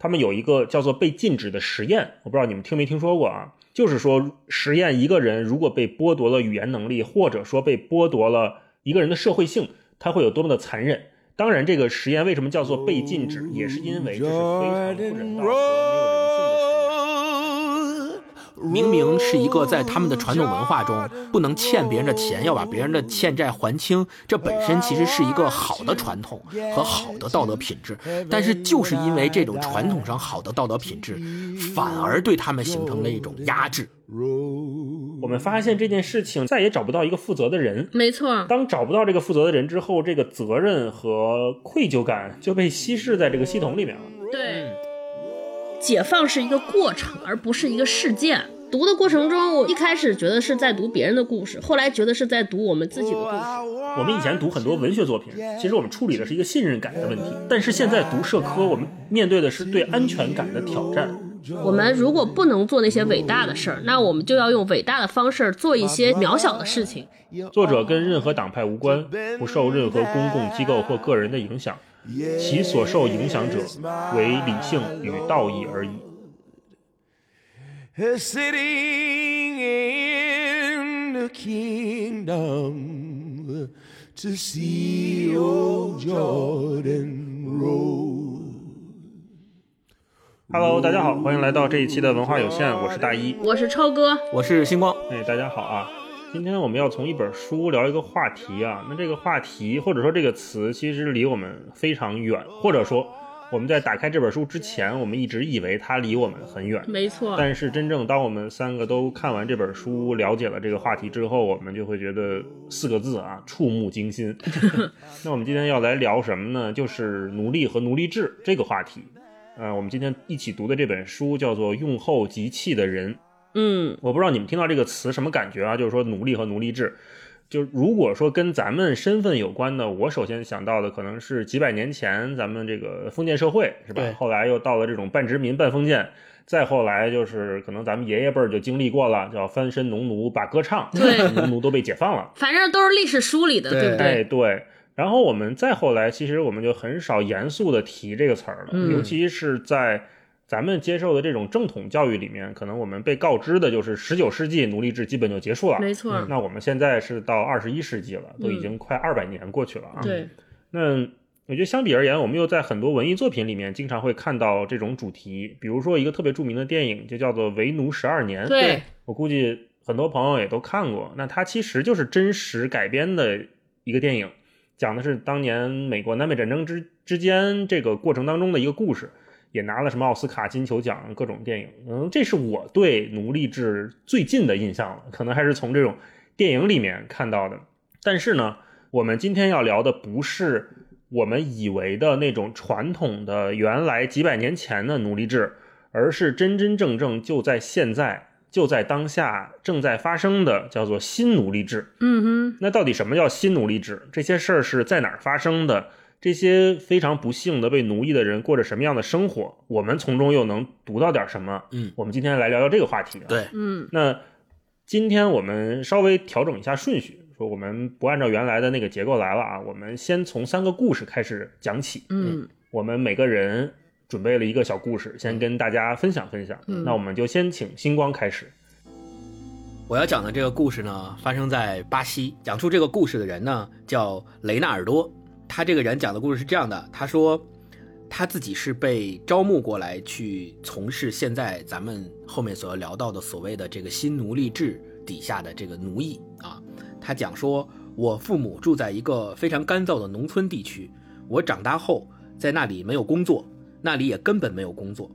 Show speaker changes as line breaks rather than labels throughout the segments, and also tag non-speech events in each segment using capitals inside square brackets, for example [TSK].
他们有一个叫做被禁止的实验，我不知道你们听没听说过啊？就是说实验一个人如果被剥夺了语言能力，或者说被剥夺了一个人的社会性，他会有多么的残忍。当然，这个实验为什么叫做被禁止，也是因为这是非常不人道的。
明明是一个在他们的传统文化中不能欠别人的钱，要把别人的欠债还清，这本身其实是一个好的传统和好的道德品质。但是就是因为这种传统上好的道德品质，反而对他们形成了一种压制。
我们发现这件事情再也找不到一个负责的人。
没错，
当找不到这个负责的人之后，这个责任和愧疚感就被稀释在这个系统里面了。
对，解放是一个过程，而不是一个事件。读的过程中，我一开始觉得是在读别人的故事，后来觉得是在读我们自己的故事。
我们以前读很多文学作品，其实我们处理的是一个信任感的问题，但是现在读社科，我们面对的是对安全感的挑战。
我们如果不能做那些伟大的事儿，那我们就要用伟大的方式做一些渺小的事情。
作者跟任何党派无关，不受任何公共机构或个人的影响，其所受影响者为理性与道义而已。
sitting in the kingdom to see old Jordan roll.
Hello，大家好，欢迎来到这一期的文化有限，我是大一。
我是超哥，
我是星光，
哎，大家好啊！今天我们要从一本书聊一个话题啊，那这个话题或者说这个词其实离我们非常远，或者说我们在打开这本书之前，我们一直以为它离我们很远。
没错。
但是真正当我们三个都看完这本书，了解了这个话题之后，我们就会觉得四个字啊，触目惊心。[LAUGHS] 那我们今天要来聊什么呢？就是奴隶和奴隶制这个话题。呃，我们今天一起读的这本书叫做《用后即弃的人》。
嗯，
我不知道你们听到这个词什么感觉啊？就是说奴隶和奴隶制，就如果说跟咱们身份有关的，我首先想到的可能是几百年前咱们这个封建社会，是吧？后来又到了这种半殖民半封建，再后来就是可能咱们爷爷辈儿就经历过了，叫翻身农奴把歌唱，
对
农奴都被解放了，[LAUGHS]
反正都是历史书里的，
对
对不
哎
对？
对。然后我们再后来，其实我们就很少严肃的提这个词儿了，
嗯
尤其是在咱们接受的这种正统教育里面，可能我们被告知的就是十九世纪奴隶制基本就结束了，
没错。
那我们现在是到二十一世纪了，都已经快二百年过去了啊。
对，
那我觉得相比而言，我们又在很多文艺作品里面经常会看到这种主题，比如说一个特别著名的电影就叫做《为奴十二年》，
对，
我估计很多朋友也都看过。那它其实就是真实改编的一个电影，讲的是当年美国南北战争之之间这个过程当中的一个故事。也拿了什么奥斯卡金球奖各种电影，嗯，这是我对奴隶制最近的印象了，可能还是从这种电影里面看到的。但是呢，我们今天要聊的不是我们以为的那种传统的原来几百年前的奴隶制，而是真真正正就在现在就在当下正在发生的叫做新奴隶制。
嗯哼，
那到底什么叫新奴隶制？这些事儿是在哪儿发生的？这些非常不幸的被奴役的人过着什么样的生活？我们从中又能读到点什么？
嗯，
我们今天来聊聊这个话题啊。
对，
嗯，
那今天我们稍微调整一下顺序，说我们不按照原来的那个结构来了啊，我们先从三个故事开始讲起。
嗯，
我们每个人准备了一个小故事，先跟大家分享分享。
嗯
那我们就先请星光开始。
我要讲的这个故事呢，发生在巴西。讲述这个故事的人呢，叫雷纳尔多。他这个人讲的故事是这样的：他说，他自己是被招募过来去从事现在咱们后面所要聊到的所谓的这个新奴隶制底下的这个奴役啊。他讲说，我父母住在一个非常干燥的农村地区，我长大后在那里没有工作，那里也根本没有工作，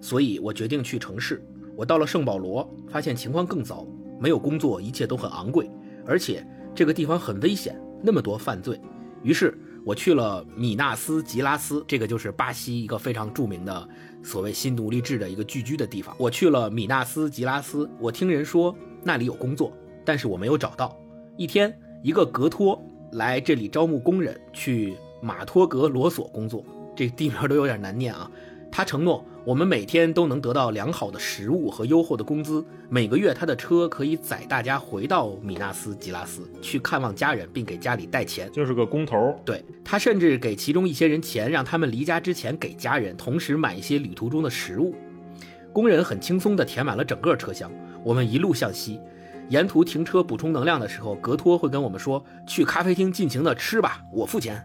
所以我决定去城市。我到了圣保罗，发现情况更糟，没有工作，一切都很昂贵，而且这个地方很危险，那么多犯罪。于是我去了米纳斯吉拉斯，这个就是巴西一个非常著名的所谓新奴隶制的一个聚居的地方。我去了米纳斯吉拉斯，我听人说那里有工作，但是我没有找到。一天，一个格托来这里招募工人去马托格罗索工作，这地名都有点难念啊。他承诺我们每天都能得到良好的食物和优厚的工资，每个月他的车可以载大家回到米纳斯吉拉斯去看望家人，并给家里带钱。
就是个工头，
对他甚至给其中一些人钱，让他们离家之前给家人，同时买一些旅途中的食物。工人很轻松地填满了整个车厢。我们一路向西，沿途停车补充能量的时候，格托会跟我们说：“去咖啡厅尽情地吃吧，我付钱。”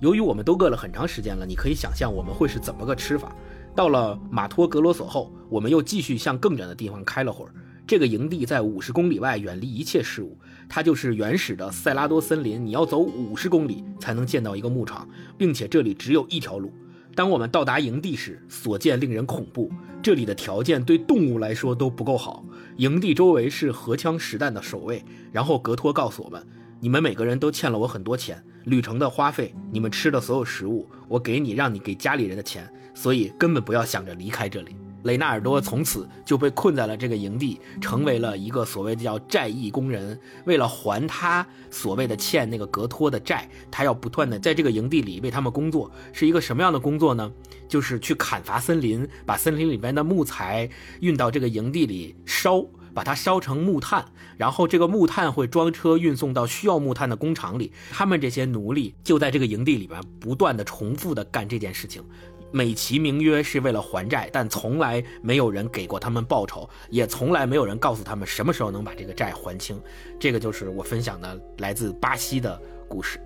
由于我们都饿了很长时间了，你可以想象我们会是怎么个吃法。到了马托格罗索后，我们又继续向更远的地方开了会儿。这个营地在五十公里外，远离一切事物，它就是原始的塞拉多森林。你要走五十公里才能见到一个牧场，并且这里只有一条路。当我们到达营地时，所见令人恐怖。这里的条件对动物来说都不够好。营地周围是荷枪实弹的守卫。然后格托告诉我们：“你们每个人都欠了我很多钱，旅程的花费，你们吃的所有食物，我给你，让你给家里人的钱。所以根本不要想着离开这里。”雷纳尔多从此就被困在了这个营地，成为了一个所谓的叫债役工人。为了还他所谓的欠那个格托的债，他要不断的在这个营地里为他们工作。是一个什么样的工作呢？就是去砍伐森林，把森林里边的木材运到这个营地里烧，把它烧成木炭，然后这个木炭会装车运送到需要木炭的工厂里。他们这些奴隶就在这个营地里边不断的重复的干这件事情。美其名曰是为了还债，但从来没有人给过他们报酬，也从来没有人告诉他们什么时候能把这个债还清。这个就是我分享的来自巴西的故事。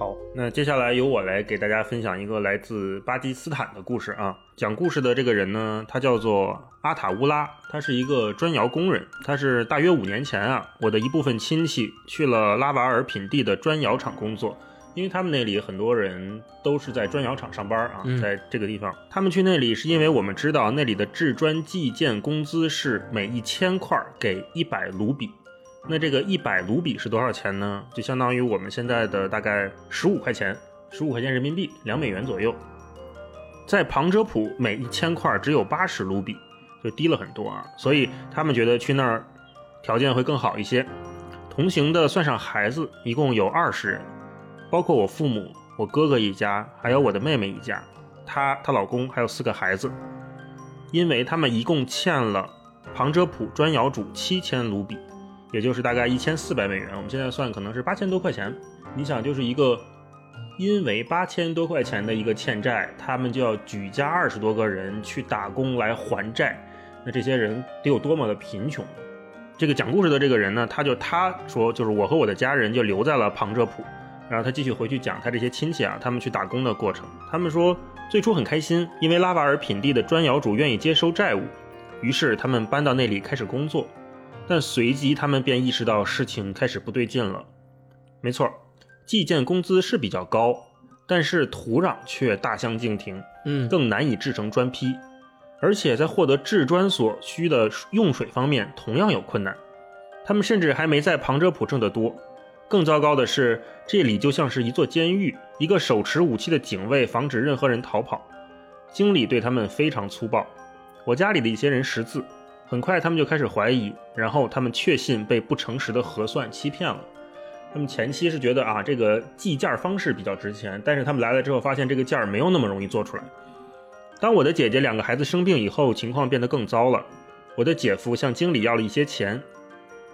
好，那接下来由我来给大家分享一个来自巴基斯坦的故事啊。讲故事的这个人呢，他叫做阿塔乌拉，他是一个砖窑工人。他是大约五年前啊，我的一部分亲戚去了拉瓦尔品地的砖窑厂工作，因为他们那里很多人都是在砖窑厂上班啊，
嗯
在这个地方，他们去那里是因为我们知道那里的制砖计件工资是每一千块给一百卢比。那这个一百卢比是多少钱呢？就相当于我们现在的大概十五块钱，十五块钱人民币，两美元左右。在旁遮普，每一千块只有八十卢比，就低了很多啊。所以他们觉得去那儿条件会更好一些。同行的算上孩子，一共有二十人，包括我父母、我哥哥一家，还有我的妹妹一家，她、她老公还有四个孩子。因为他们一共欠了旁遮普砖窑主七千卢比，也就是大概一千四百美元，我们现在算可能是八千多块钱。你想，就是一个因为八千多块钱的一个欠债，他们就要举家二十多个人去打工来还债，那这些人得有多么的贫穷？这个讲故事的这个人呢，他就他说，就是我和我的家人就留在了旁遮普，然后他继续回去讲他这些亲戚啊，他们去打工的过程。他们说最初很开心，因为拉瓦尔品地的砖窑主愿意接收债务，于是他们搬到那里开始工作。但随即他们便意识到事情开始不对劲了。没错，计件工资是比较高，但是土壤却大相径庭，
嗯，
更难以制成砖坯，而且在获得制砖所需的用水方面同样有困难。他们甚至还没在旁遮普挣得多。更糟糕的是，这里就像是一座监狱，一个手持武器的警卫防止任何人逃跑。经理对他们非常粗暴。我家里的一些人识字，很快他们就开始怀疑，然后他们确信被不诚实的核算欺骗了。他们前期是觉得啊，这个计件方式比较值钱，但是他们来了之后发现这个件儿没有那么容易做出来。当我的姐姐两个孩子生病以后，情况变得更糟了。我的姐夫向经理要了一些钱，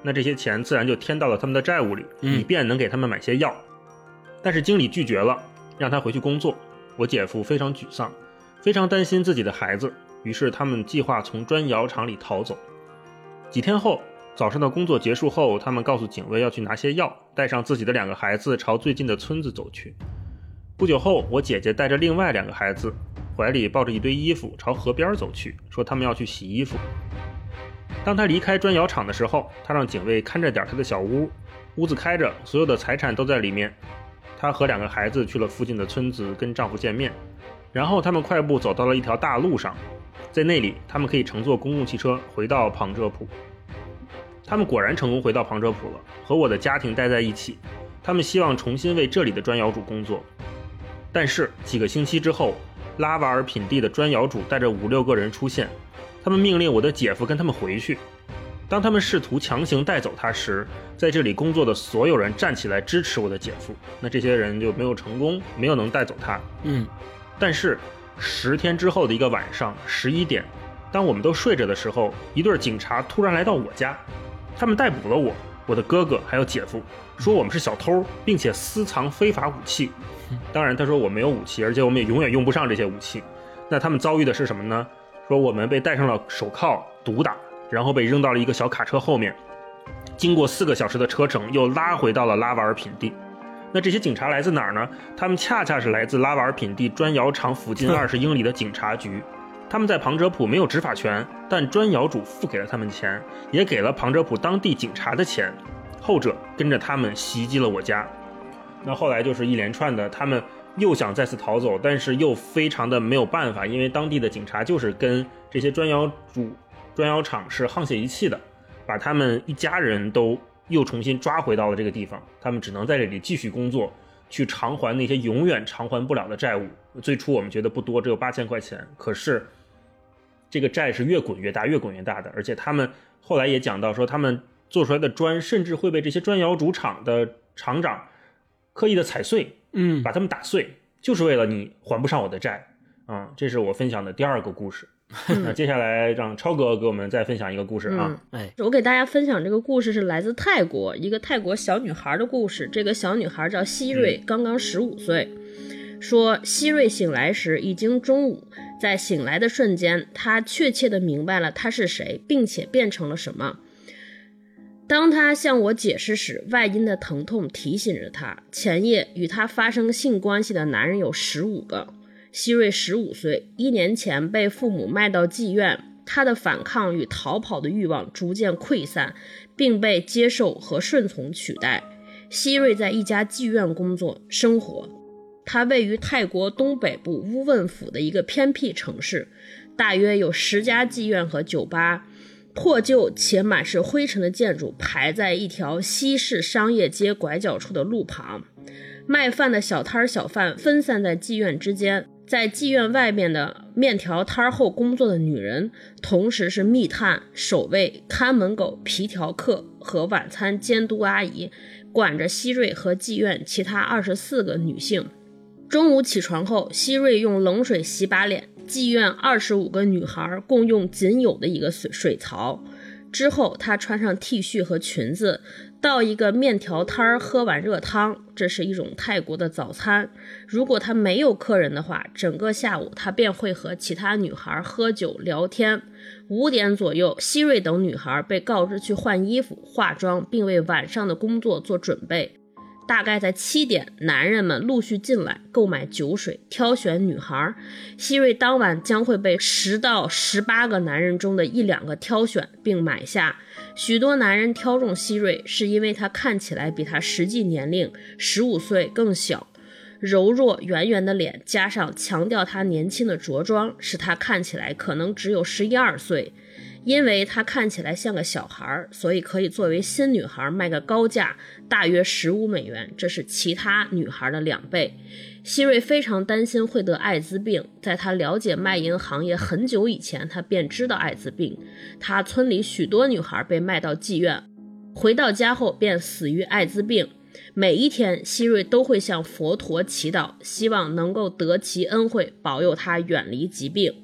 那这些钱自然就添到了他们的债务里，
嗯
以便能给他们买些药。但是经理拒绝了，让他回去工作。我姐夫非常沮丧，非常担心自己的孩子，于是他们计划从砖窑厂里逃走。几天后，早上的工作结束后，他们告诉警卫要去拿些药，带上自己的两个孩子朝最近的村子走去。不久后，我姐姐带着另外两个孩子，怀里抱着一堆衣服，朝河边走去，说他们要去洗衣服。当他离开砖窑厂的时候，他让警卫看着点他的小屋，屋子开着，所有的财产都在里面。她和两个孩子去了附近的村子跟丈夫见面，然后他们快步走到了一条大路上，在那里他们可以乘坐公共汽车回到旁遮普。他们果然成功回到旁遮普了，和我的家庭待在一起。他们希望重新为这里的砖窑主工作，但是几个星期之后，拉瓦尔品地的砖窑主带着五六个人出现，他们命令我的姐夫跟他们回去。当他们试图强行带走他时，在这里工作的所有人站起来支持我的姐夫。那这些人就没有成功，没有能带走他。
嗯
但是十天之后的一个晚上，十一点，当我们都睡着的时候，一对警察突然来到我家，他们逮捕了我、我的哥哥还有姐夫，说我们是小偷，并且私藏非法武器。当然，他说我没有武器，而且我们也永远用不上这些武器。那他们遭遇的是什么呢？说我们被戴上了手铐毒打，然后被扔到了一个小卡车后面，经过四个小时的车程，又拉回到了拉瓦尔品地。那这些警察来自哪儿呢？他们恰恰是来自拉瓦尔品地砖窑厂附近二十英里的警察局。他们在庞哲普没有执法权，但砖窑主付给了他们钱，也给了庞哲普当地警察的钱。后者跟着他们袭击了我家。那后来就是一连串的，他们又想再次逃走，但是又非常的没有办法，因为当地的警察就是跟这些砖窑主、砖窑厂是沆瀣一气的，把他们一家人都又重新抓回到了这个地方，他们只能在这里继续工作，去偿还那些永远偿还不了的债务。最初我们觉得不多，只有八千块钱，可是这个债是越滚越大，越滚越大的，而且他们后来也讲到说，他们做出来的砖甚至会被这些砖窑主厂的厂长刻意的踩碎，
嗯
把他们打碎，就是为了你还不上我的债。啊、这是我分享的第二个故事。那接下来让超哥给我们再分享一个故事啊。
嗯
哎
我给大家分享这个故事是来自泰国一个泰国小女孩的故事。这个小女孩叫希瑞，刚刚十五岁。说希瑞醒来时已经中午，在醒来的瞬间，她确切的明白了她是谁，并且变成了什么。当她向我解释时，外阴的疼痛提醒着她，前夜与她发生性关系的男人有十五个。希瑞十五岁，一年前被父母卖到妓院，他的反抗与逃跑的欲望逐渐溃散，并被接受和顺从取代。希瑞在一家妓院工作生活，它位于泰国东北部乌汶府的一个偏僻城市，大约有十家妓院和酒吧。破旧且满是灰尘的建筑排在一条西式商业街拐角处的路旁，卖饭的小摊小贩分散在妓院之间，在妓院外面的面条摊儿后工作的女人，同时是密探、守卫、看门狗、皮条客和晚餐监督阿姨，管着希瑞和妓院其他二十四个女性。中午起床后，希瑞用冷水洗把脸。妓院二十五个女孩共用仅有的一个水水槽。之后，她穿上 T 恤和裙子，到一个面条摊儿喝碗热汤，这是一种泰国的早餐。如果他没有客人的话，整个下午他便会和其他女孩喝酒聊天。五点左右，希瑞等女孩被告知去换衣服、化妆，并为晚上的工作做准备。大概在七点，男人们陆续进来购买酒水，挑选女孩。希瑞当晚将会被十到十八个男人中的一两个挑选并买下。许多男人挑中希瑞，是因为她看起来比她实际年龄十五岁更小。柔弱圆圆的脸，加上强调她年轻的着装，使她看起来可能只有十一二岁。因为她看起来像个小孩儿，所以可以作为新女孩卖个高价，大约十五美元，这是其他女孩的两倍。希瑞非常担心会得艾滋病，在他了解卖淫行业很久以前，他便知道艾滋病。他村里许多女孩被卖到妓院，回到家后便死于艾滋病。每一天，希瑞都会向佛陀祈祷，希望能够得其恩惠，保佑他远离疾病。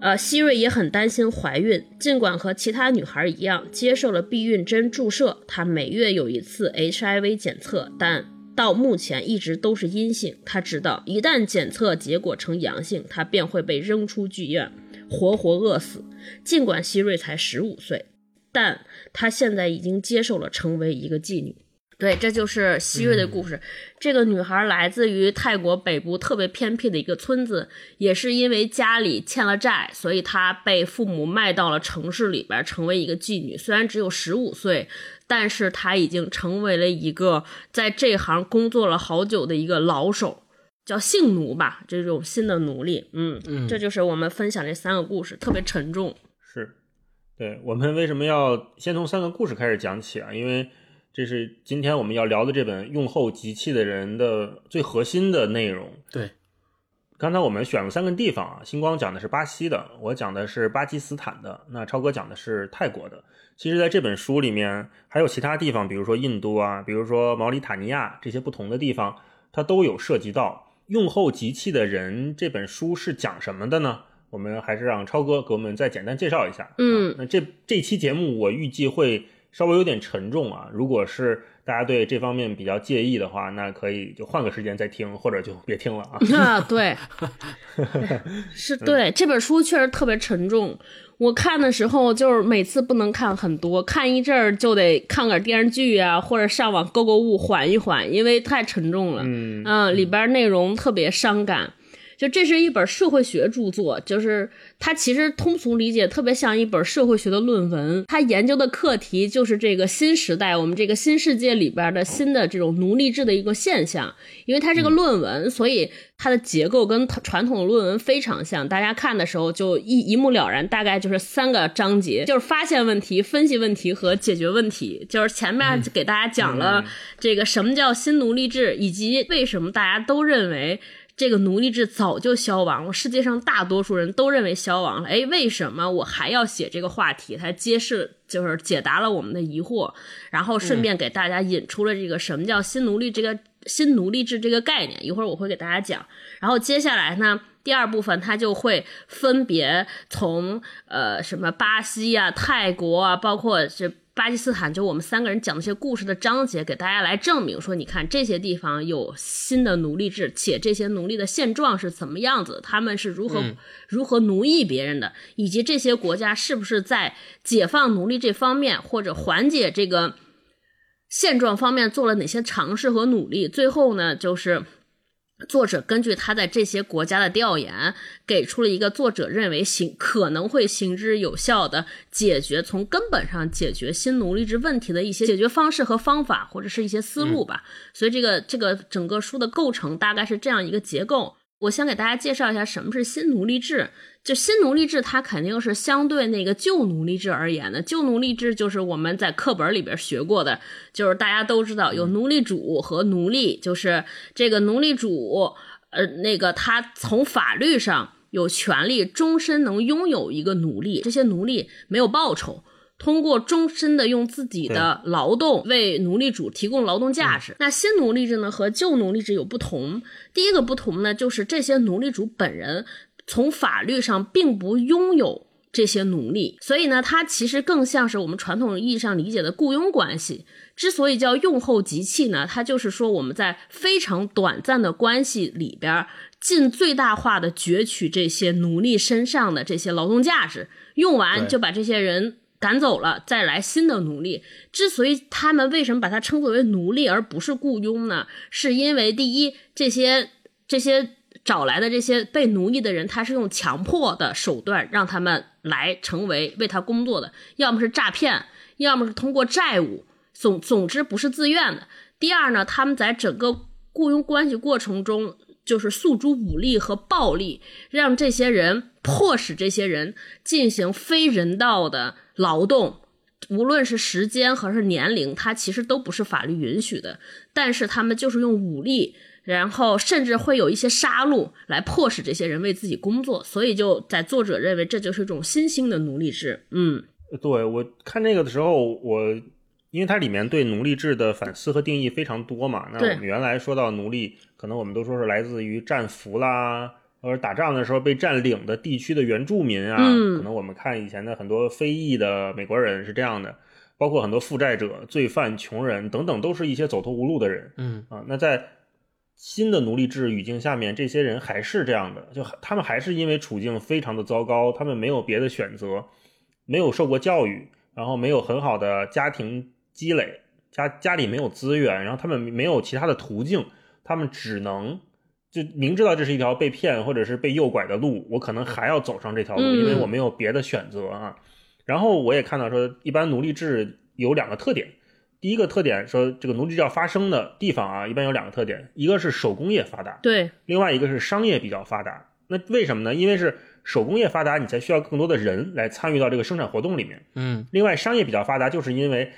呃，希瑞也很担心怀孕，尽管和其他女孩一样接受了避孕针注射，她每月有一次 HIV 检测，但到目前一直都是阴性。他知道一旦检测结果呈阳性，他便会被扔出剧院，活活饿死。尽管希瑞才十五岁，但他现在已经接受了成为一个妓女。对，这就是希瑞的故事。这个女孩来自于泰国北部特别偏僻的一个村子，也是因为家里欠了债，所以她被父母卖到了城市里边，成为一个妓女。虽然只有十五岁，但是她已经成为了一个在这行工作了好久的一个老手，叫性奴吧，这种新的奴隶。嗯
嗯
这就是我们分享这三个故事，特别沉重。
是，对我们为什么要先从三个故事开始讲起啊？因为这是今天我们要聊的这本《用后集气的人》的最核心的内容。
对，
刚刚才我们选了三个地方啊，星光讲的是巴西的，我讲的是巴基斯坦的，那超哥讲的是泰国的。其实，在这本书里面还有其他地方，比如说印度啊，比如说毛里塔尼亚这些不同的地方，它都有涉及到。用后集气的人这本书是讲什么的呢？我们还是让超哥给我们再简单介绍一下。
嗯
啊那这这期节目我预计会稍微有点沉重啊，如果是大家对这方面比较介意的话，那可以就换个时间再听，或者就别听了啊。
啊，对，[LAUGHS] 是对这本书确实特别沉重。我看的时候，就是每次不能看很多，看一阵儿就得看个电视剧啊，或者上网购购物缓一缓，因为太沉重了。
嗯
里边内容特别伤感。就这是一本社会学著作，就是它其实通俗理解特别像一本社会学的论文。它研究的课题就是这个新时代，我们这个新世界里边的新的这种奴隶制的一个现象。因为它是个论文，所以它的结构跟传统的论文非常像。大家看的时候就一一目了然，大概就是三个章节，就是发现问题、分析问题和解决问题。就是前面给大家讲了这个什么叫新奴隶制，以及为什么大家都认为。这个奴隶制早就消亡了，世界上大多数人都认为消亡了。哎，为什么我还要写这个话题？它揭示就是解答了我们的疑惑，然后顺便给大家引出了这个什么叫新奴隶这个新奴隶制这个概念。一会儿我会给大家讲。然后接下来呢，第二部分它就会分别从呃什么巴西啊、泰国啊，包括这。巴基斯坦就我们三个人讲的这些故事的章节，给大家来证明说，你看这些地方有新的奴隶制，且这些奴隶的现状是怎么样子，他们是如何、如何奴役别人的，以及这些国家是不是在解放奴隶这方面或者缓解这个现状方面做了哪些尝试和努力。最后呢，就是。作者根据他在这些国家的调研，给出了一个作者认为行可能会行之有效的解决从根本上解决新奴隶制问题的一些解决方式和方法，或者是一些思路吧。所以这个这个整个书的构成大概是这样一个结构。我先给大家介绍一下什么是新奴隶制。就新奴隶制，它肯定是相对那个旧奴隶制而言的。旧奴隶制就是我们在课本里边学过的，就是大家都知道有奴隶主和奴隶，就是这个奴隶主，呃，那个他从法律上有权利终身能拥有一个奴隶，这些奴隶没有报酬。通过终身的用自己的劳动为奴隶主提供劳动价值。那新奴隶制呢和旧奴隶制有不同。第一个不同呢，就是这些奴隶主本人从法律上并不拥有这些奴隶，所以呢，它其实更像是我们传统意义上理解的雇佣关系。之所以叫用后即弃呢，它就是说我们在非常短暂的关系里边，尽最大化的攫取这些奴隶身上的这些劳动价值，用完就把这些人。赶走了，再来新的奴隶。之所以他们为什么把它称作为奴隶而不是雇佣呢？是因为第一，这些这些找来的这些被奴役的人，他是用强迫的手段让他们来成为为他工作的，要么是诈骗，要么是通过债务，总总之不是自愿的。第二呢，他们在整个雇佣关系过程中，就是诉诸武力和暴力，让这些人迫使这些人进行非人道的劳动，无论是时间还是年龄，它其实都不是法律允许的。但是他们就是用武力，然后甚至会有一些杀戮来迫使这些人为自己工作。所以就在作者认为这就是一种新兴的奴隶制。嗯
对我看这个的时候，我因为它里面对奴隶制的反思和定义非常多嘛。那我们原来说到奴隶，可能我们都说是来自于战俘啦，或者打仗的时候被占领的地区的原住民啊。
嗯
可能我们看以前的很多非裔的美国人是这样的，包括很多负债者、罪犯、穷人等等，都是一些走投无路的人。
嗯
啊，那在新的奴隶制语境下面，这些人还是这样的，就他们还是因为处境非常的糟糕，他们没有别的选择，没有受过教育，然后没有很好的家庭积累，家家里没有资源，然后他们没有其他的途径，他们只能就明知道这是一条被骗或者是被诱拐的路，我可能还要走上这条路，
嗯
因为我没有别的选择啊。然后我也看到说，一般奴隶制有两个特点。第一个特点说，这个奴隶制要发生的地方啊，一般有两个特点，一个是手工业发达，
对，
另外一个是商业比较发达。那为什么呢？因为是手工业发达，你才需要更多的人来参与到这个生产活动里面。
嗯
另外，商业比较发达，就是因为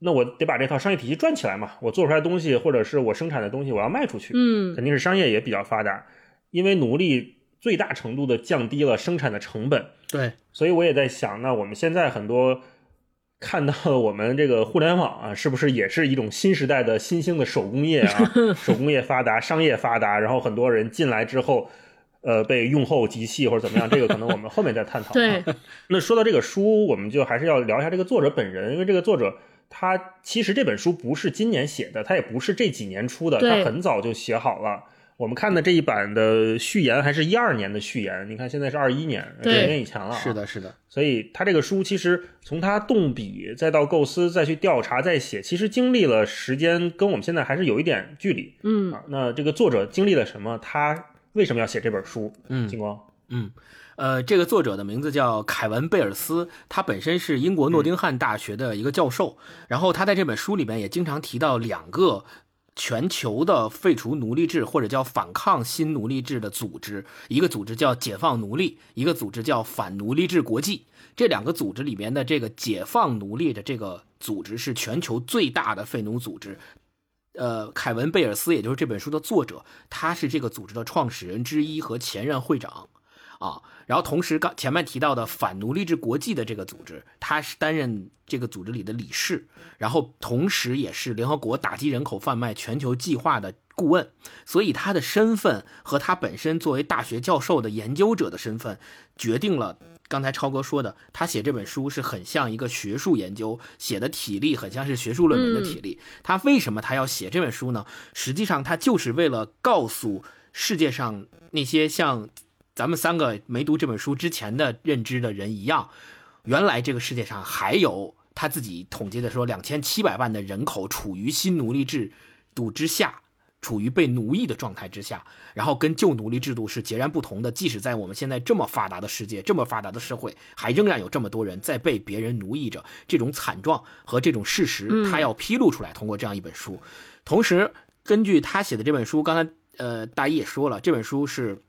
那我得把这套商业体系转起来嘛，我做出来的东西或者是我生产的东西，我要卖出去，
嗯
肯定是商业也比较发达。因为奴隶最大程度的降低了生产的成本，
对，
所以我也在想，那我们现在很多看到的我们这个互联网啊，是不是也是一种新时代的新兴的手工业啊？[LAUGHS] 手工业发达，商业发达，然后很多人进来之后，呃，被用后即弃或者怎么样，这个可能我们后面再探讨、啊。
对，
那说到这个书，我们就还是要聊一下这个作者本人，因为这个作者他其实这本书不是今年写的，他也不是这几年出的，
对
他很早就写好了。我们看的这一版的序言还是一二年的序言，你看现在是二一年，两年以前了、啊。
是，的，是的，
所以他这个书其实从他动笔，再到构思，再去调查，再写，其实经历了时间，跟我们现在还是有一点距离
嗯
啊。那这个作者经历了什么？他为什么要写这本书？
嗯
金光，
嗯，呃，这个作者的名字叫凯文·贝尔斯，他本身是英国诺丁汉大学的一个教授，然后他在这本书里面也经常提到两个。全球的废除奴隶制或者叫反抗新奴隶制的组织，一个组织叫解放奴隶，一个组织叫反奴隶制国际。这两个组织里面的这个解放奴隶的这个组织是全球最大的废奴组织。呃，凯文·贝尔斯，也就是这本书的作者，他是这个组织的创始人之一和前任会长。啊，然后同时刚前面提到的反奴隶制国际的这个组织，他是担任这个组织里的理事，然后同时也是联合国打击人口贩卖全球计划的顾问，所以他的身份和他本身作为大学教授的研究者的身份，决定了刚才超哥说的，他写这本书是很像一个学术研究，写的体力很像是学术论文的体力。他为什么他要写这本书呢？实际上他就是为了告诉世界上那些像。咱们三个没读这本书之前的认知的人一样，原来这个世界上还有他自己统计的说，两千七百万的人口处于新奴隶制度之下，处于被奴役的状态之下，然后跟旧奴隶制度是截然不同的。即使在我们现在这么发达的世界、这么发达的社会，还仍然有这么多人在被别人奴役着，这种惨状和这种事实，他要披露出来，通过这样一本书。同时，根据他写的这本书，刚才呃大一也说了，这本书是。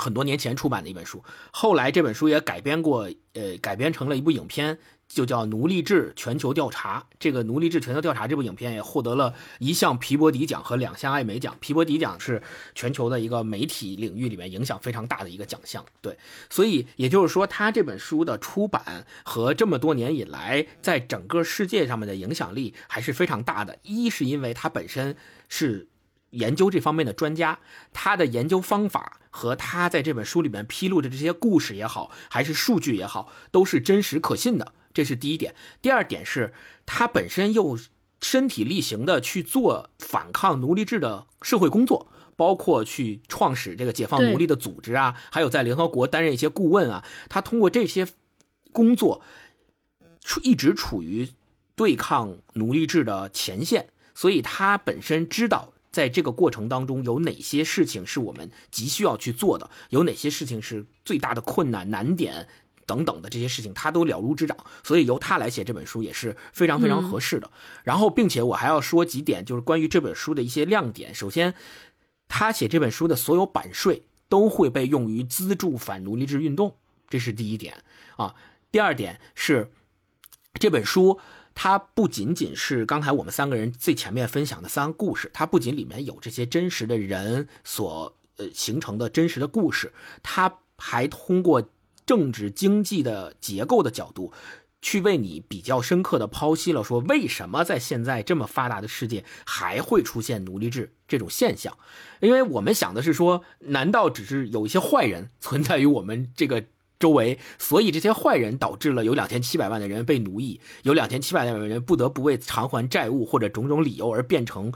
很多年前出版的一本书，后来这本书也改编过，呃，改编成了一部影片，就叫《奴隶制全球调查》。这个《奴隶制全球调查》这部影片也获得了一项皮博迪奖和两项艾美奖。皮博迪奖是全球的一个媒体领域里面影响非常大的一个奖项。对，所以也就是说，他这本书的出版和这么多年以来在整个世界上面的影响力还是非常大的。一是因为他本身是。研究这方面的专家，他的研究方法和他在这本书里面披露的这些故事也好，还是数据也好，都是真实可信的，这是第一点。第二点是，他本身又身体力行的去做反抗奴隶制的社会工作，包括去创始这个解放奴隶的组织啊，还有在联合国担任一些顾问啊。他通过这些工作，处一直处于对抗奴隶制的前线，所以他本身知道。在这个过程当中，有哪些事情是我们急需要去做的？有哪些事情是最大的困难、难点等等的这些事情，他都了如指掌。所以由他来写这本书也是非常非常合适的。然后，并且我还要说几点，就是关于这本书的一些亮点。首先，他写这本书的所有版税都会被用于资助反奴隶制运动，这是第一点啊。第二点是这本书。它不仅仅是刚才我们三个人最前面分享的三个故事，它不仅里面有这些真实的人所呃形成的真实的故事，它还通过政治经济的结构的角度，去为你比较深刻的剖析了说为什么在现在这么发达的世界还会出现奴隶制这种现象，因为我们想的是说，难道只是有一些坏人存在于我们这个？周围，所以这些坏人导致了有两千七百万的人被奴役，有两千七百万的人不得不为偿还债务或者种种理由而变成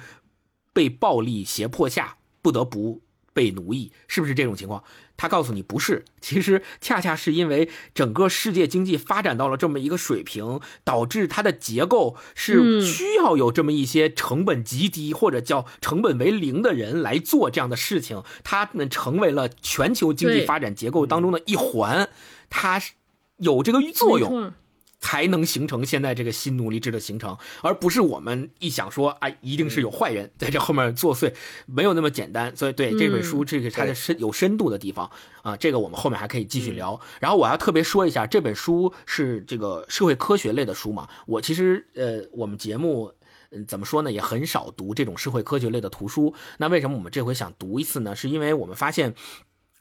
被暴力胁迫下不得不被奴役，是不是这种情况？他告诉你不是，其实恰恰是因为整个世界经济发展到了这么一个水平，导致它的结构是需要有这么一些成本极低或者叫成本为零的人来做这样的事情，他们成为了全球经济发展结构当中的一环，它有这个作用。才能形成现在这个新奴隶制的形成，而不是我们一想说啊，一定是有坏人在这后面作祟，没有那么简单。所以对这本书，这个它的深有深度的地方啊，这个我们后面还可以继续聊。然后我要特别说一下，这本书是这个社会科学类的书嘛，我其实呃，我们节目。嗯，怎么说呢，也很少读这种社会科学类的图书。那为什么我们这回想读一次呢？是因为我们发现。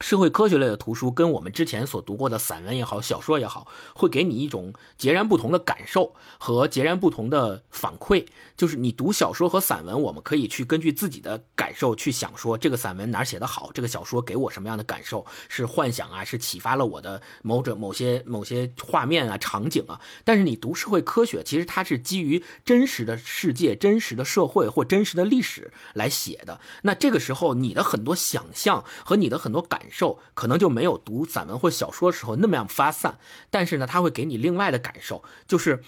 社会科学类的图书跟我们之前所读过的散文也好、小说也好，会给你一种截然不同的感受和截然不同的反馈。就是你读小说和散文，我们可以去根据自己的感受去想，说这个散文哪写得好，这个小说给我什么样的感受，是幻想啊，是启发了我的某种某些某些画面啊、场景啊。但是你读社会科学，其实它是基于真实的世界、真实的社会或真实的历史来写的。那这个时候，你的很多想象和你的很多感受，可能就没有读散文或小说的时候那么样发散。但是呢，它会给你另外的感受，就是。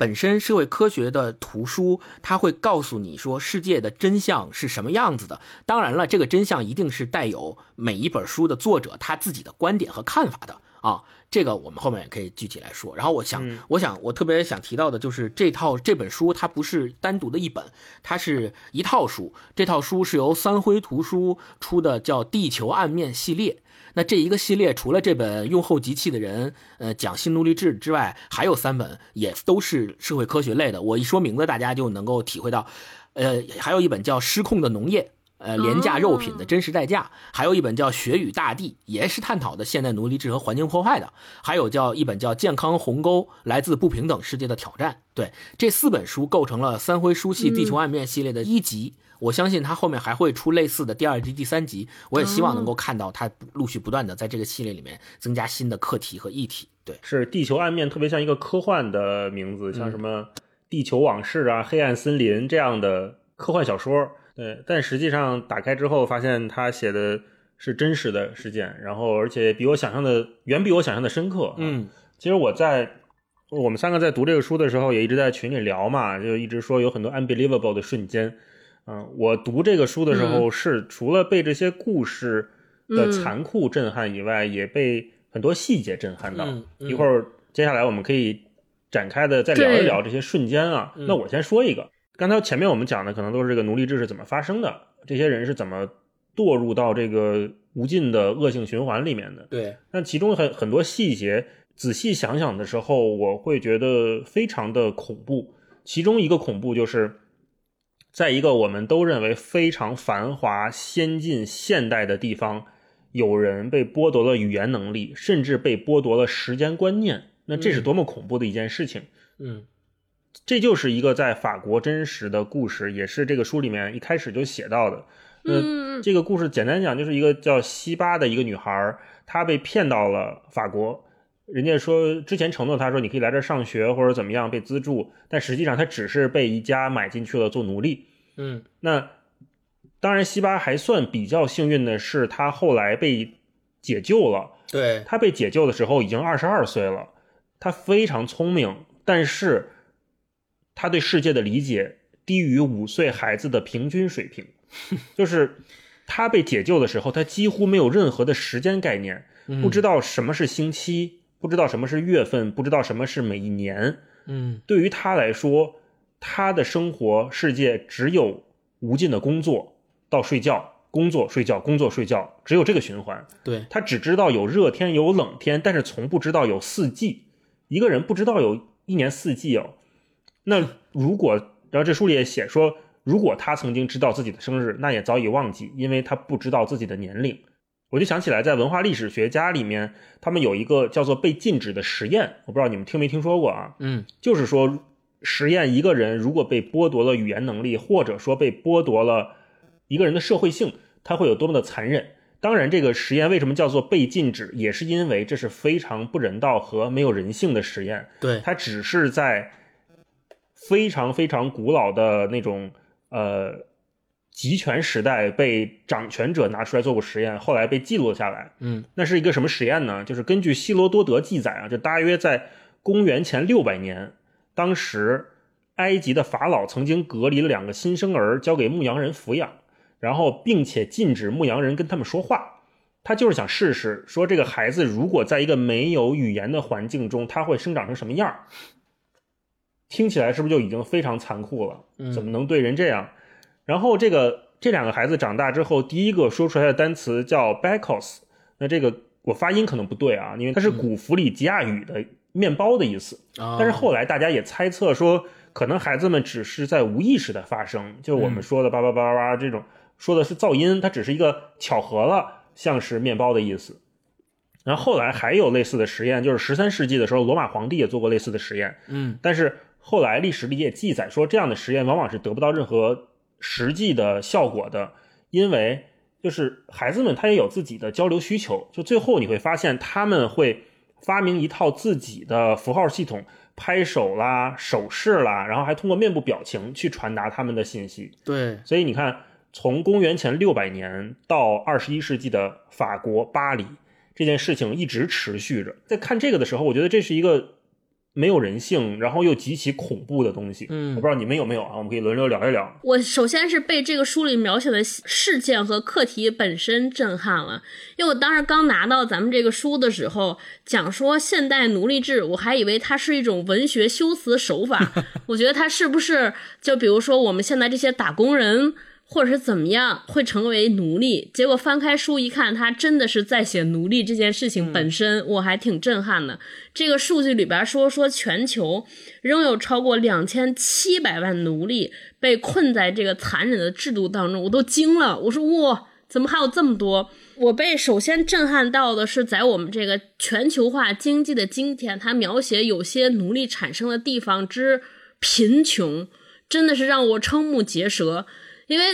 本身社会科学的图书，它会告诉你说世界的真相是什么样子的。当然了，这个真相一定是带有每一本书的作者他自己的观点和看法的啊。这个我们后面也可以具体来说。然后我想，我想我特别想提到的就是这套这本书，它不是单独的一本，它是一套书。这套书是由三辉图书出的，叫《地球暗面》系列。那这一个系列除了这本《用后集气的人》呃讲新奴隶制之外，还有三本也都是社会科学类的。我一说名字，大家就能够体会到。呃，还有一本叫《失控的农业》，呃，廉价肉品的真实代价；还有一本叫《血与大地》，也是探讨的现代奴隶制和环境破坏的；还有叫一本叫《健康鸿沟：来自不平等世界的挑战》。对，这四本书构成了三辉书系《地球暗面》系列的一集。我相信它后面还会出类似的第二集、第三集，我也希望能够看到它陆续不断的在这个系列里面增加新的课题和议题。对，
是地球暗面，特别像一个科幻的名字，像什么《地球往事》啊、《黑暗森林》这样的科幻小说。对，但实际上打开之后，发现他写的是真实的事件，然后而且比我想象的远比我想象的深刻。
嗯，
其实我在我们三个在读这个书的时候，也一直在群里聊嘛，就一直说有很多 unbelievable 的瞬间。嗯，我读这个书的时候是除了被这些故事的残酷震撼以外，也被很多细节震撼到。一会儿接下来我们可以展开的再聊一聊这些瞬间啊。那我先说一个，刚才前面我们讲的可能都是这个奴隶制是怎么发生的，这些人是怎么堕入到这个无尽的恶性循环里面的。
对，
那其中很很多细节，仔细想想的时候，我会觉得非常的恐怖。其中一个恐怖就是。在一个我们都认为非常繁华、先进、现代的地方，有人被剥夺了语言能力，甚至被剥夺了时间观念。那这是多么恐怖的一件事情！
嗯，
这就是一个在法国真实的故事，也是这个书里面一开始就写到的。
嗯，
这个故事简单讲就是一个叫西巴的一个女孩，她被骗到了法国。人家说之前承诺她说你可以来这上学或者怎么样被资助，但实际上她只是被一家买进去了做奴隶。
嗯，
那当然西巴还算比较幸运的是，她后来被解救了。
对
她被解救的时候已经二十二岁了，她非常聪明，但是他对世界的理解低于五岁孩子的平均水平。[LAUGHS] 就是他被解救的时候，他几乎没有任何的时间概念，不知道什么是星期。不知道什么是月份，不知道什么是每一年。
嗯，
对于他来说，他的生活世界只有无尽的工作到睡觉，工作睡觉，工作睡觉，只有这个循环。
对
他只知道有热天有冷天，但是从不知道有四季。一个人不知道有一年四季哦。那如果，然后这书里也写说，如果他曾经知道自己的生日，那也早已忘记，因为他不知道自己的年龄。我就想起来，在文化历史学家里面，他们有一个叫做被禁止的实验，我不知道你们听没听说过啊？
嗯，
就是说实验一个人如果被剥夺了语言能力，或者说被剥夺了一个人的社会性，他会有多么的残忍。当然，这个实验为什么叫做被禁止，也是因为这是非常不人道和没有人性的实验。
对，
它只是在非常非常古老的那种呃。集权时代被掌权者拿出来做过实验，后来被记录了下来。
嗯，
那是一个什么实验呢？就是根据希罗多德记载啊，就大约在公元前六百年，当时埃及的法老曾经隔离了两个新生儿，交给牧羊人抚养，然后并且禁止牧羊人跟他们说话。他就是想试试，说这个孩子如果在一个没有语言的环境中，他会生长成什么样听起来是不是就已经非常残酷了？怎么能对人这样？然后这个这两个孩子长大之后，第一个说出来的单词叫 “bacos”，那这个我发音可能不对啊，因为它是古弗里吉亚语的面包的意思。但是后来大家也猜测说，可能孩子们只是在无意识的发生，就我们说的叭叭叭叭叭这种，说的是噪音，它只是一个巧合了，像是面包的意思。然后后来还有类似的实验，就是十三世纪的时候，罗马皇帝也做过类似的实验，
嗯
但是后来历史里也记载说，这样的实验往往是得不到任何实际的效果的，因为就是孩子们他也有自己的交流需求，就最后你会发现他们会发明一套自己的符号系统，拍手啦、手势啦，然后还通过面部表情去传达他们的信息。
对，
所以你看，从公元前六百年到二十一世纪的法国巴黎，这件事情一直持续着。在看这个的时候，我觉得这是一个没有人性，然后又极其恐怖的东西。
嗯
我不知道你们有没有啊？我们可以轮流聊一聊。
我首先是被这个书里描写的事件和课题本身震撼了，因为我当时刚拿到咱们这个书的时候，讲说现代奴隶制，我还以为它是一种文学修辞手法，[LAUGHS] 我觉得它是不是就比如说我们现在这些打工人。或者是怎么样会成为奴隶？结果翻开书一看，他真的是在写奴隶这件事情本身，我还挺震撼的。这个数据里边说说全球仍有超过两千七百万奴隶被困在这个残忍的制度当中，我都惊了。我说哇，怎么还有这么多？我被首先震撼到的是，在我们这个全球化经济的今天，它描写有些奴隶产生的地方之贫穷，真的是让我瞠目结舌。因为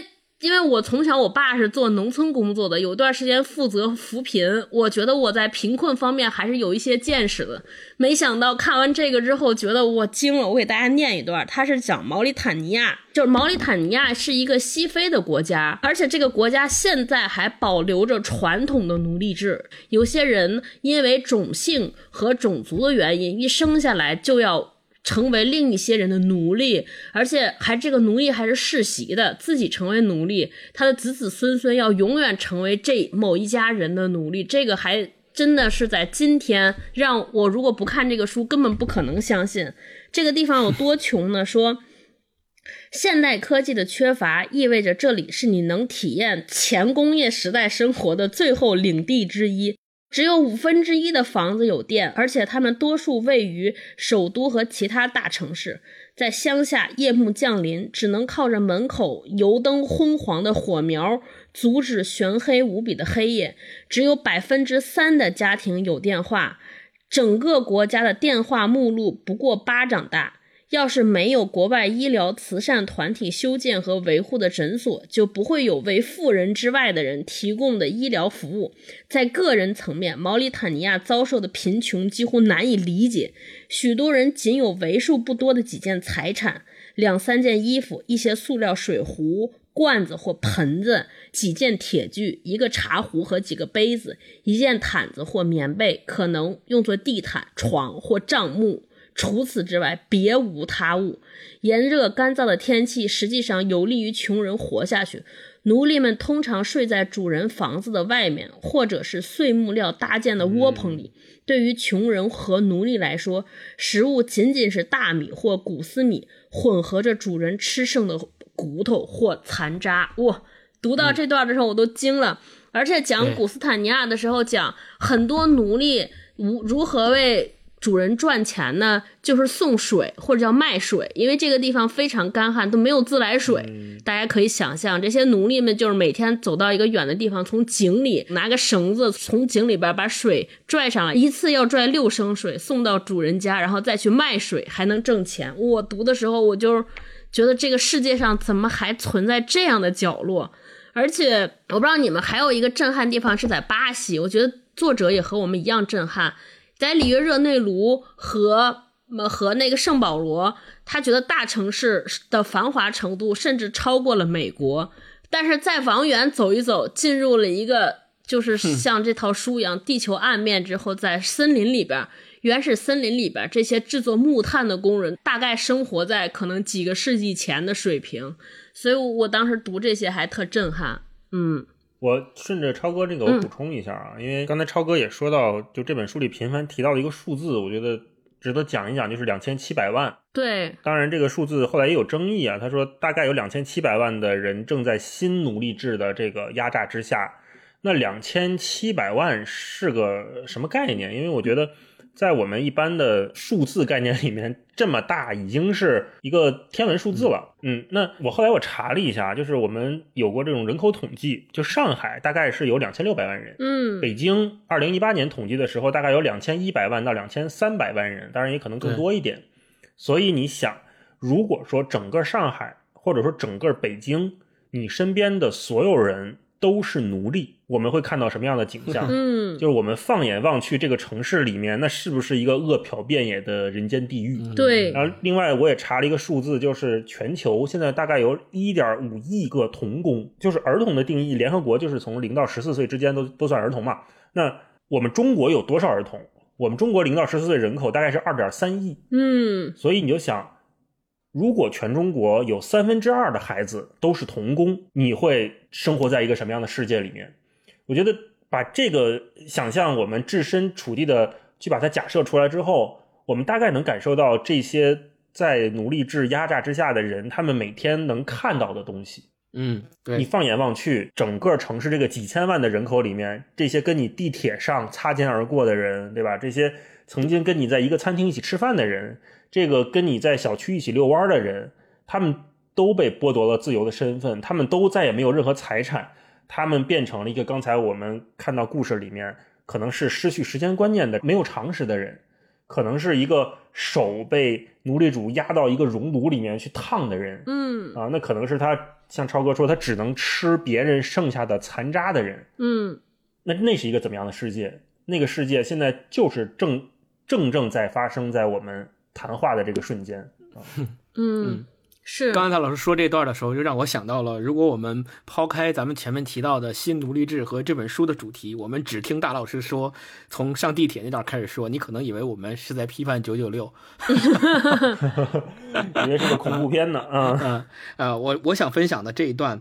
因为我从小我爸是做农村工作的，有段时间负责扶贫，我觉得我在贫困方面还是有一些见识的。没想到看完这个之后，觉得我惊了。我给大家念一段，他是讲毛里坦尼亚，就是毛里坦尼亚是一个西非的国家，而且这个国家现在还保留着传统的奴隶制。有些人因为种姓和种族的原因，一生下来就要。成为另一些人的奴隶，而且还这个奴隶还是世袭的，自己成为奴隶，他的子子孙孙要永远成为这某一家人的奴隶，这个还真的是在今天让我如果不看这个书，根本不可能相信这个地方有多穷呢？[LAUGHS] 说。现代科技的缺乏意味着这里是你能体验前工业时代生活的最后领地之一。只有五分之一的房子有电，而且它们多数位于首都和其他大城市。在乡下，夜幕降临，只能靠着门口油灯昏黄的火苗阻止悬黑无比的黑夜。只有百分之三的家庭有电话，整个国家的电话目录不过巴掌大。要是没有国外医疗慈善团体修建和维护的诊所，就不会有为富人之外的人提供的医疗服务。在个人层面，毛里坦尼亚遭受的贫穷几乎难以理解。许多人仅有为数不多的几件财产，两三件衣服，一些塑料水壶、罐子或盆子，几件铁具，一个茶壶和几个杯子，一件毯子或棉被，可能用作地毯、床或帐幕。除此之外，别无他物。炎热干燥的天气实际上有利于穷人活下去。奴隶们通常睡在主人房子的外面，或者是碎木料搭建的窝棚里。对于穷人和奴隶来说，食物仅仅是大米或谷丝米混合着主人吃剩的骨头或残渣。哇！读到这段的时候，我都惊了。而且讲古斯坦尼亚的时候，讲很多奴隶如如何为主人赚钱呢？就是送水或者叫卖水，因为这个地方非常干旱，都没有自来水。大家可以想象，这些奴隶们就是每天走到一个远的地方，从井里拿个绳子从井里边把水拽上来，一次要拽六升水送到主人家，然后再去卖水，还能挣钱。我读的时候，我就觉得这个世界上怎么还存在这样的角落？而且我不知道你们还有一个震撼地方是在巴西，我觉得作者也和我们一样震撼。在里约热内卢和呃和那个圣保罗，他觉得大城市的繁华程度甚至超过了美国。但是在往远走一走，进入了一个就是像这套书一样，地球暗面之后，在森林里边，原始森林里边，这些制作木炭的工人大概生活在可能几个世纪前的水平。所以我当时读这些还特震撼。嗯
我顺着超哥这个我补充一下啊，因为刚才超哥也说到，就这本书里频繁提到的一个数字，我觉得值得讲一讲，就是两千七百万。
对，
当然，这个数字后来也有争议啊。他说，大概有两千七百万的人正在新奴隶制的这个压榨之下。那两千七百万是个什么概念？因为我觉得，在我们一般的数字概念里面，这么大已经是一个天文数字了。嗯，那我后来我查了一下，就是我们有过这种人口统计，就上海大概是有两千六百万人，
嗯
北京二零一八年统计的时候大概有两千一百万到两千三百万人，当然也可能更多一点。所以你想，如果说整个上海或者说整个北京，你身边的所有人都是奴隶，我们会看到什么样的景象？
嗯，
就是我们放眼望去，这个城市里面，那是不是一个饿殍遍野的人间地狱？
对，
然后，另外我也查了一个数字，就是全球现在大概有1.5亿个童工，就是儿童的定义，联合国就是从零到十四岁之间都都算儿童嘛。那我们中国有多少儿童？我们中国零到十四岁人口大概是二点三亿，
嗯
所以你就想，如果全中国有三分之二的孩子都是童工，你会生活在一个什么样的世界里面？我觉得把这个想象我们置身处地的去把它假设出来之后，我们大概能感受到这些在奴隶制压榨之下的人，他们每天能看到的东西。
嗯，对，
你放眼望去，整个城市这个几千万的人口里面，这些跟你地铁上擦肩而过的人，对吧？这些曾经跟你在一个餐厅一起吃饭的人，这个跟你在小区一起遛弯的人，他们都被剥夺了自由的身份，他们都再也没有任何财产，他们变成了一个刚才我们看到故事里面可能是失去时间观念的、没有常识的人，可能是一个手被奴隶主压到一个熔炉里面去烫的人，
嗯
啊，那可能是他像超哥说，他只能吃别人剩下的残渣的人。
嗯
那那是一个怎么样的世界？那个世界现在就是正正正在发生在我们谈话的这个瞬间。
嗯，是，
刚才他老师说这段的时候，就让我想到了，如果我们抛开咱们前面提到的新奴隶制和这本书的主题，我们只听大老师说，从上地铁那段开始说，你可能以为我们是在批判九九六。[LAUGHS]
以为是个恐怖片呢，啊，
嗯 [LAUGHS] 呃，我我想分享的这一段，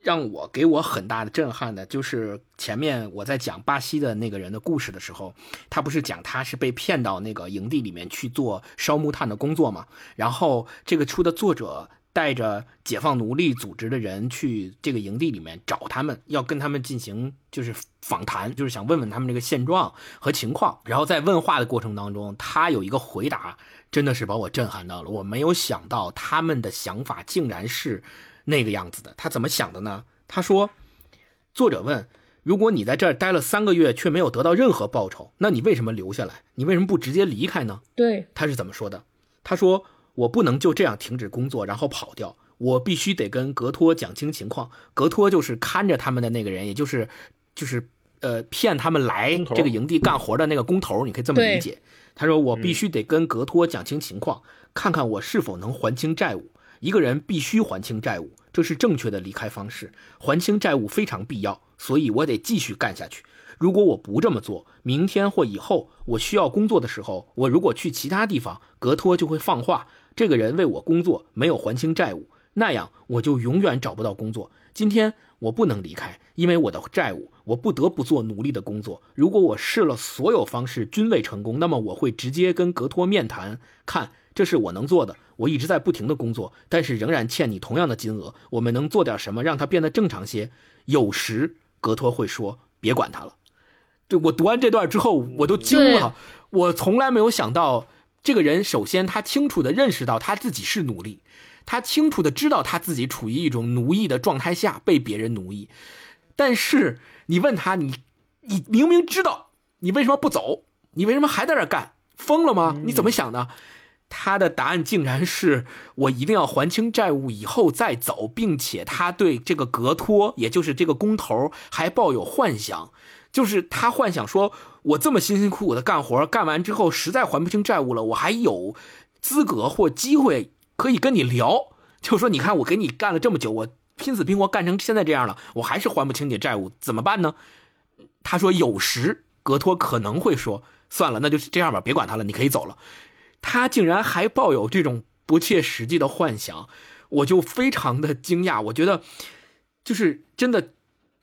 让我给我很大的震撼的，就是前面我在讲巴西的那个人的故事的时候，他不是讲他是被骗到那个营地里面去做烧木炭的工作嘛？然后这个书的作者带着解放奴隶组织的人去这个营地里面找他们，要跟他们进行就是访谈，就是想问问他们这个现状和情况。然后在问话的过程当中，他有一个回答，真的是把我震撼到了。我没有想到他们的想法竟然是那个样子的。他怎么想的呢？他说，作者问。如果你在这儿待了三个月却没有得到任何报酬，那你为什么留下来？你为什么不直接离开呢？
对，
他是怎么说的？他说：“我不能就这样停止工作，然后跑掉，我必须得跟格托讲清情况。格托就是看着他们的那个人，也就是就是呃骗他们来这个营地干活的那个工头，你可以这么理解。他说：我必须得跟格托讲清情况，看看我是否能还清债务。一个人必须还清债务，这是正确的离开方式。还清债务非常必要，所以我得继续干下去。如果我不这么做，明天或以后我需要工作的时候，我如果去其他地方，格托就会放话：这个人为我工作，没有还清债务，那样我就永远找不到工作。今天我不能离开，因为我的债务，我不得不做努力的工作。如果我试了所有方式均未成功，那么我会直接跟格托面谈，看这是我能做的。我一直在不停的工作，但是仍然欠你同样的金额。我们能做点什么让它变得正常些？有时格托会说：“别管他了。”对我读完这段之后，我都惊了。我从来没有想到，这个人首先他清楚的认识到他自己是奴隶，他清楚的知道他自己处于一种奴役的状态下被别人奴役。但是你问他，你你明明知道，你为什么不走？你为什么还在这儿干？疯了吗？你怎么想的？他的答案竟然是我一定要还清债务以后再走，并且他对这个格托，也就是这个工头，还抱有幻想，就是他幻想说，我这么辛辛苦苦的干活，干完之后实在还不清债务了，我还有资格或机会可以跟你聊，就说你看我给你干了这么久，我拼死拼活干成现在这样了，我还是还不清你债务，怎么办呢？他说有时格托可能会说，算了，那就这样吧，别管他了，你可以走了。他竟然还抱有这种不切实际的幻想，我就非常的惊讶。我觉得，就是真的，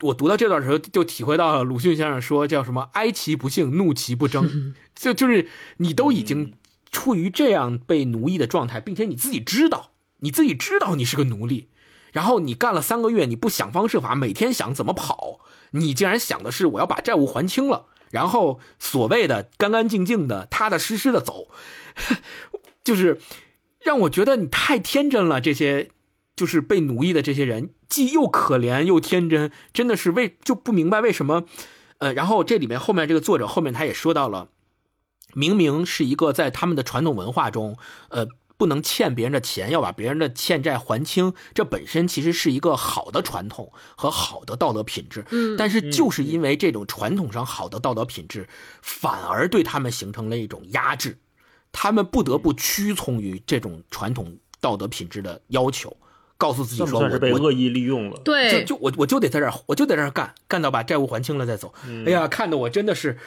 我读到这段时候，就体会到了鲁迅先生说叫什么“哀其不幸，怒其不争”，[LAUGHS] 就就是你都已经处于这样被奴役的状态，并且你自己知道，你自己知道你是个奴隶，然后你干了三个月，你不想方设法，每天想怎么跑，你竟然想的是我要把债务还清了。然后所谓的干干净净的、踏踏实实的走，[LAUGHS] 就是让我觉得你太天真了。这些就是被奴役的这些人，既又可怜又天真，真的是为就不明白为什么。呃，然后这里面后面这个作者后面他也说到了，明明是一个在他们的传统文化中，呃。不能欠别人的钱，要把别人的欠债还清，这本身其实是一个好的传统和好的道德品质。
嗯
但是就是因为这种传统上好的道德品质，反而对他们形成了一种压制，他们不得不屈从于这种传统道德品质的要求，告诉自己说我
被恶意利用了？
对，
就就我我就得在这儿，我就在这儿干，干到把债务还清了再走。哎呀，看得我真的是，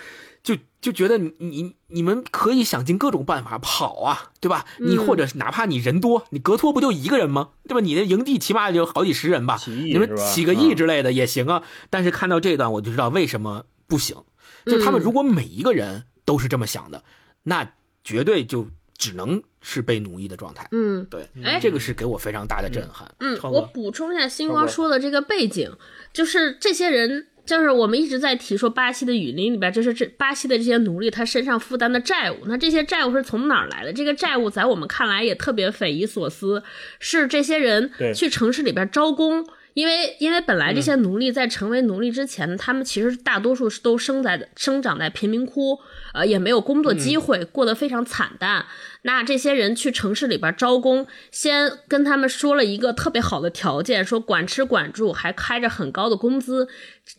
就就觉得你你你们可以想尽各种办法跑啊，对吧？你
嗯
或者是哪怕你人多，你格托不就一个人吗？对吧？你的营地起码也有好几十人吧，你们起个亿
嗯
之类的也行啊。但是看到这段，我就知道为什么不行，就他们
嗯
如果每一个人都是这么想的，那绝对就只能是被奴役的状态。
嗯
对，
哎
这个是给我非常大的震撼。
嗯，我补充一下星光说的这个背景，就是这些人，就是我们一直在提说巴西的雨林里边，就是这巴西的这些奴隶他身上负担的债务，那这些债务是从哪儿来的？这个债务在我们看来也特别匪夷所思，是这些人去城市里边招工。因为，因为本来这些奴隶在成为奴隶之前，他们其实大多数是都生在生长在贫民窟，呃，也没有工作机会，过得非常惨淡。那这些人去城市里边招工，先跟他们说了一个特别好的条件，说管吃管住，还开着很高的工资，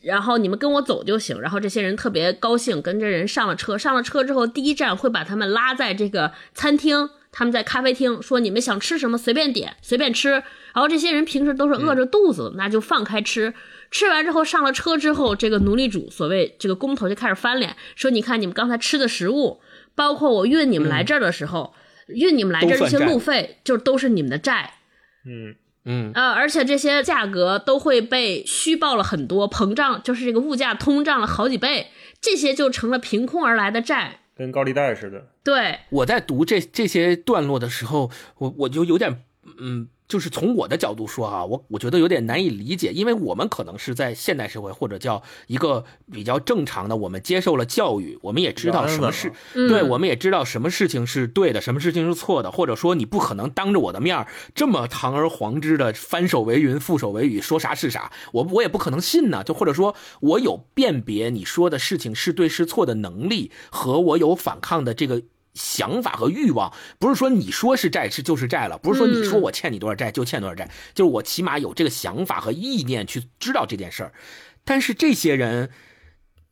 然后你们跟我走就行。然后这些人特别高兴，跟着人上了车。上了车之后，第一站会把他们拉在这个餐厅，他们在咖啡厅说：“你们想吃什么随便点，随便吃。”然后这些人平时都是饿着肚子的，那就放开吃。吃完之后上了车之后，这个奴隶主所谓这个工头就开始翻脸，说：“你看你们刚才吃的食物，包括我运你们来这儿的时候，运你们来这儿这些路费，就都是你们的债。”
嗯，
嗯，
呃，而且这些价格都会被虚报了很多，膨胀就是这个物价通胀了好几倍，这些就成了凭空而来的债。
跟高利贷似的。
对，
我在读这这些段落的时候，我我就有点，嗯，就是从我的角度说啊，我我觉得有点难以理解，因为我们可能是在现代社会或者叫一个比较正常的，我们接受了教育，我们也知道什么是
比较安
稳
对，
嗯
我们也知道什么事情是对的，什么事情是错的，或者说你不可能当着我的面儿这么堂而皇之的翻手为云覆手为雨，说啥是啥，我我也不可能信呢。就或者说我有辨别你说的事情是对是错的能力，和我有反抗的这个。想法和欲望，不是说你说是债是就是债了，不是说你说我欠你多少债就欠多少债，就是我起码有这个想法和意念去知道这件事儿。但是这些人，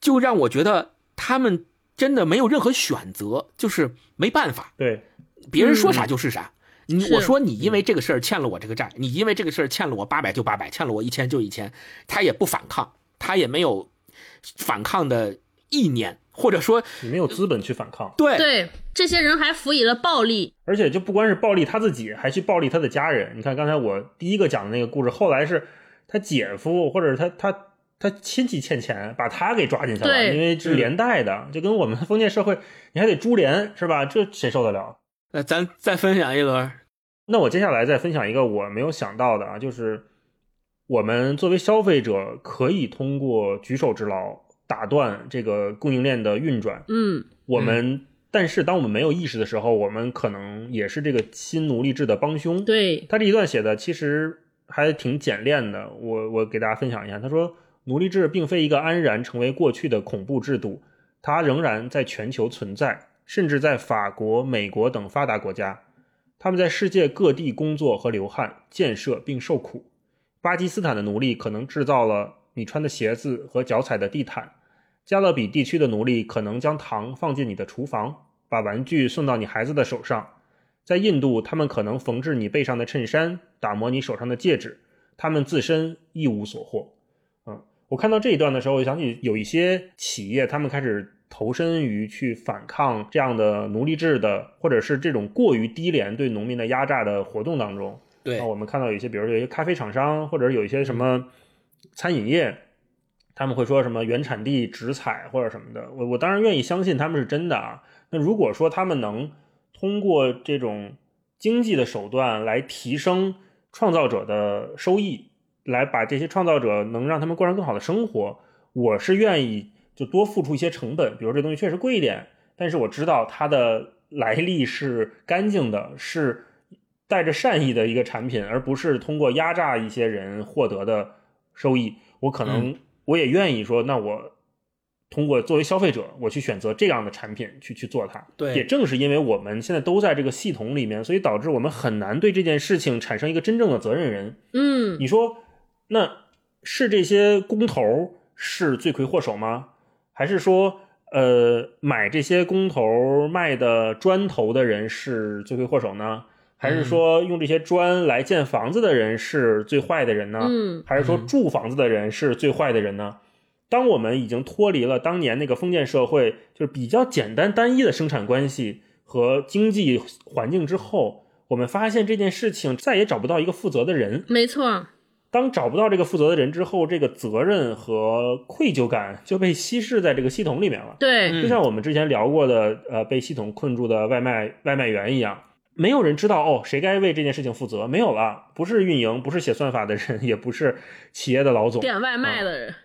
就让我觉得他们真的没有任何选择，就是没办法，
对，
别人说啥就是啥。你我说你因为这个事儿欠了我这个债，你因为这个事儿欠了我八百就八百，欠了我一千就一千，他也不反抗，他也没有反抗的意念，或者说
你没有资本去反抗，
对
对，这些人还辅以了暴力。
而且就不光是暴力他自己，还去暴力他的家人。你看刚才我第一个讲的那个故事，后来是他姐夫或者是他他他亲戚欠钱，把他给抓进去了，因为是连带的，就跟我们封建社会，你还得株连是吧？这谁受得了？
那咱再分享一轮，
那我接下来再分享一个我没有想到的啊，就是我们作为消费者可以通过举手之劳打断这个供应链的运转。
嗯，
我们、但是当我们没有意识的时候，我们可能也是这个新奴隶制的帮凶。
对，
他这一段写的其实还挺简练的，我我给大家分享一下。他说，奴隶制并非一个安然成为过去的恐怖制度，它仍然在全球存在，甚至在法国、美国等发达国家，他们在世界各地工作和流汗、建设并受苦。巴基斯坦的奴隶可能制造了你穿的鞋子和脚踩的地毯，加勒比地区的奴隶可能将糖放进你的厨房，把玩具送到你孩子的手上。在印度，他们可能缝制你背上的衬衫，打磨你手上的戒指，他们自身一无所获。嗯，我看到这一段的时候，我想起有一些企业，他们开始投身于去反抗这样的奴隶制的，或者是这种过于低廉对农民的压榨的活动当中。
对
那我们看到有一些，比如说有一些咖啡厂商，或者有一些什么餐饮业，他们会说什么原产地直采或者什么的。我我当然愿意相信他们是真的啊。那如果说他们能通过这种经济的手段来提升创造者的收益，来把这些创造者能让他们过上更好的生活，我是愿意就多付出一些成本，比如这东西确实贵一点，但是我知道它的来历是干净的，是带着善意的一个产品，而不是通过压榨一些人获得的收益。我可能我也愿意说，那我通过作为消费者，我去选择这样的产品去去做它。
对
也正是因为我们现在都在这个系统里面，所以导致我们很难对这件事情产生一个真正的责任人。
嗯，
你说，那是这些工头是罪魁祸首吗？还是说，呃，买这些工头卖的砖头的人是罪魁祸首呢？还是说用这些砖来建房子的人是最坏的人呢？
嗯
还是说住房子的人是最坏的人呢？当我们已经脱离了当年那个封建社会，就是比较简单单一的生产关系和经济环境之后，我们发现这件事情再也找不到一个负责的人。
没错，
当找不到这个负责的人之后，这个责任和愧疚感就被稀释在这个系统里面了。
对，
嗯
就像我们之前聊过的，呃，被系统困住的外卖外卖员一样，没有人知道哦，谁该为这件事情负责，没有了，不是运营，不是写算法的人，[LAUGHS] 也不是企业的老总，
点外卖的人，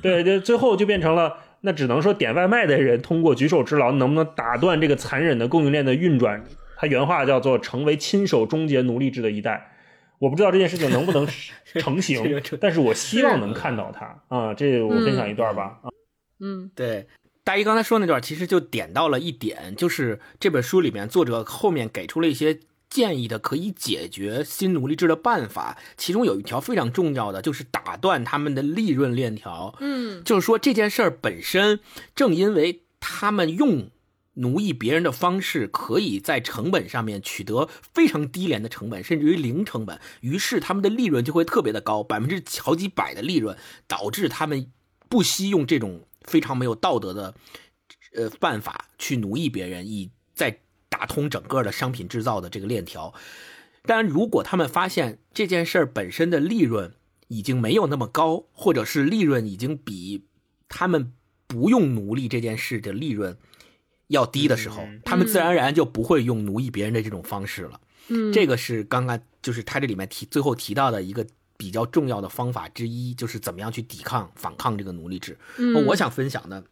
对对，最后就变成了，那只能说点外卖的人通过举手之劳，能不能打断这个残忍的供应链的运转？他原话叫做“成为亲手终结奴隶制的一代”。我不知道这件事情能不能成型 [LAUGHS] 但是我希望能看到它啊。这我分享一段吧。啊
嗯
对，大一刚才说那段，其实就点到了一点，就是这本书里面作者后面给出了一些建议的可以解决新奴隶制的办法，其中有一条非常重要的，就是打断他们的利润链条。
嗯。
就是说这件事儿本身，正因为他们用奴役别人的方式，可以在成本上面取得非常低廉的成本，甚至于零成本，于是他们的利润就会特别的高，百分之好几百的利润，导致他们不惜用这种非常没有道德的呃办法去奴役别人，以在打通整个的商品制造的这个链条。但如果他们发现这件事儿本身的利润已经没有那么高，或者是利润已经比他们不用奴隶这件事的利润要低的时候，
嗯
他们自然而然就不会用奴役别人的这种方式了。
嗯，
这个是刚刚就是他这里面提最后提到的一个比较重要的方法之一，就是怎么样去抵抗反抗这个奴隶制。
嗯
我想分享的，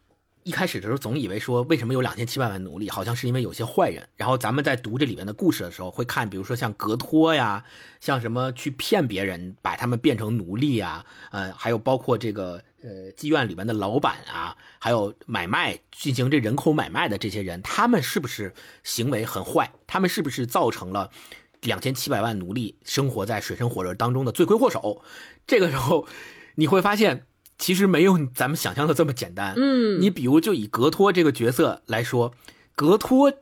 一开始的时候总以为说为什么有两千七百万奴隶，好像是因为有些坏人。然后咱们在读这里面的故事的时候，会看，比如说像格托呀，像什么去骗别人，把他们变成奴隶啊，呃，还有包括这个呃妓院里面的老板啊，还有买卖进行这人口买卖的这些人，他们是不是行为很坏？他们是不是造成了？两千七百万奴隶生活在水深火热当中的罪魁祸首，这个时候你会发现，其实没有咱们想象的这么简单。
嗯，
你比如就以格托这个角色来说，格托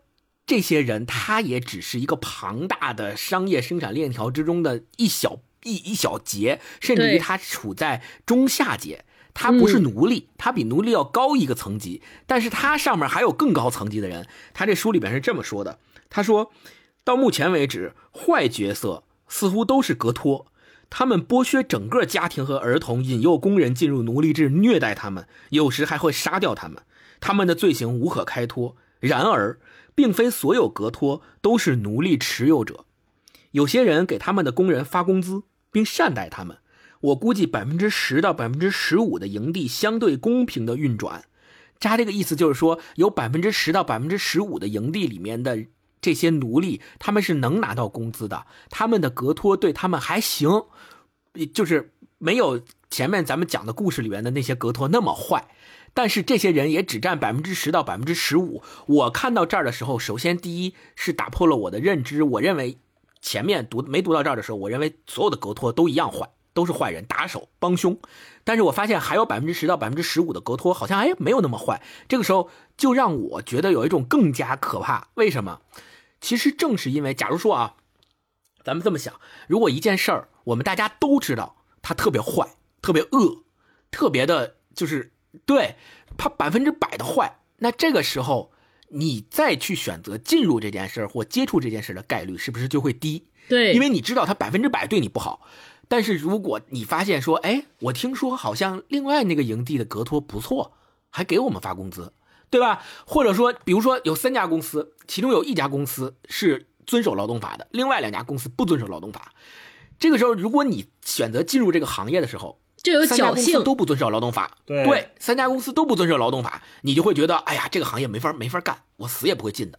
这些人，他也只是一个庞大的商业生产链条之中的一小一一小节，甚至于他处在中下节。他不是
嗯
奴隶，他比奴隶要高一个层级，但是他上面还有更高层级的人。他这书里边是这么说的：他说，到目前为止，坏角色似乎都是格托，他们剥削整个家庭和儿童，引诱工人进入奴隶制，虐待他们，有时还会杀掉他们。他们的罪行无可开脱。然而，并非所有格托都是奴隶持有者，有些人给他们的工人发工资，并善待他们。我估计百分之十到百分之十五的营地相对公平的运转。扎这个意思就是说，有百分之十到百分之十五的营地里面的这些奴隶，他们是能拿到工资的，他们的格托对他们还行，就是没有前面咱们讲的故事里面的那些格托那么坏。但是这些人也只占百分之十到百分之十五。我看到这儿的时候，首先第一是打破了我的认知，我认为前面读没读到这儿的时候，我认为所有的格托都一样坏，都是坏人、打手、帮凶。但是我发现还有百分之十到百分之十五的格托好像哎没有那么坏，这个时候就让我觉得有一种更加可怕。为什么？其实正是因为，假如说啊，咱们这么想，如果一件事儿我们大家都知道它特别坏、特别恶、特别的，就是对它百分之百的坏，那这个时候你再去选择进入这件事儿或接触这件事的概率是不是就会低？
对，
因为你知道他百分之百对你不好。但是如果你发现说，哎，我听说好像另外那个营地的格托不错，还给我们发工资，对吧？或者说，比如说有三家公司，其中有一家公司是遵守劳动法的，另外两家公司不遵守劳动法。这个时候，如果你选择进入这个行业的时候，
就有
三家
侥幸。
公司都不遵守劳动法，
对
三家公司都不遵守劳动法，你就会觉得，哎呀，这个行业没法没法干，我死也不会进的。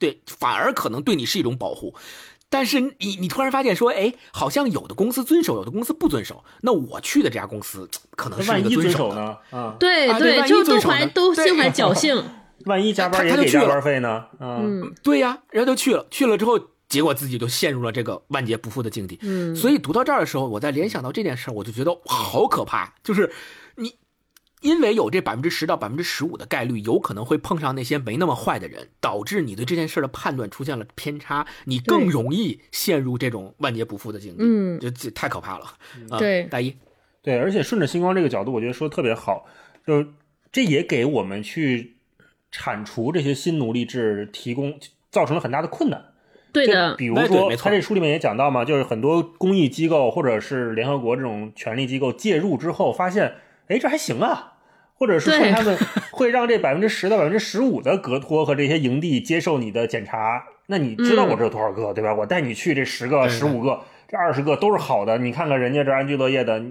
对，反而可能对你是一种保护。但是你你突然发现说，哎，好像有的公司遵守，有的公司不遵守。那我去的这家公司 [TSK] 可能是一个
遵守
的，
呢？啊，
对
啊对万一
就
遵守呢
都怀都
对
心怀侥 [LAUGHS] 幸。
万一加班
他
也给加
他就去了
班费呢？啊，
嗯
对呀，然后就去了，去了之后，结果自己就陷入了这个万劫不复的境地。
嗯，
所以读到这儿的时候，我在联想到这件事儿，我就觉得好可怕，就是你。因为有这百分之十到百分之十五的概率，有可能会碰上那些没那么坏的人，导致你对这件事的判断出现了偏差，你更容易陷入这种万劫不复的境地。
嗯
就这太可怕了。啊、
对
大一，
对，而且顺着星光这个角度，我觉得说的特别好，就是这也给我们去铲除这些新奴隶制提供造成了很大的困难。
对的，
比如说他这书里面也讲到嘛，就是很多公益机构或者是联合国这种权力机构介入之后，发现，哎，这还行啊。或者是说他们 [LAUGHS] 会让这百分之十到百分之十五的格托和这些营地接受你的检查，那你知道我这有多少个，对吧？我带你去这十个、十五个、这二十个都是好的，你看看人家这安居乐业的，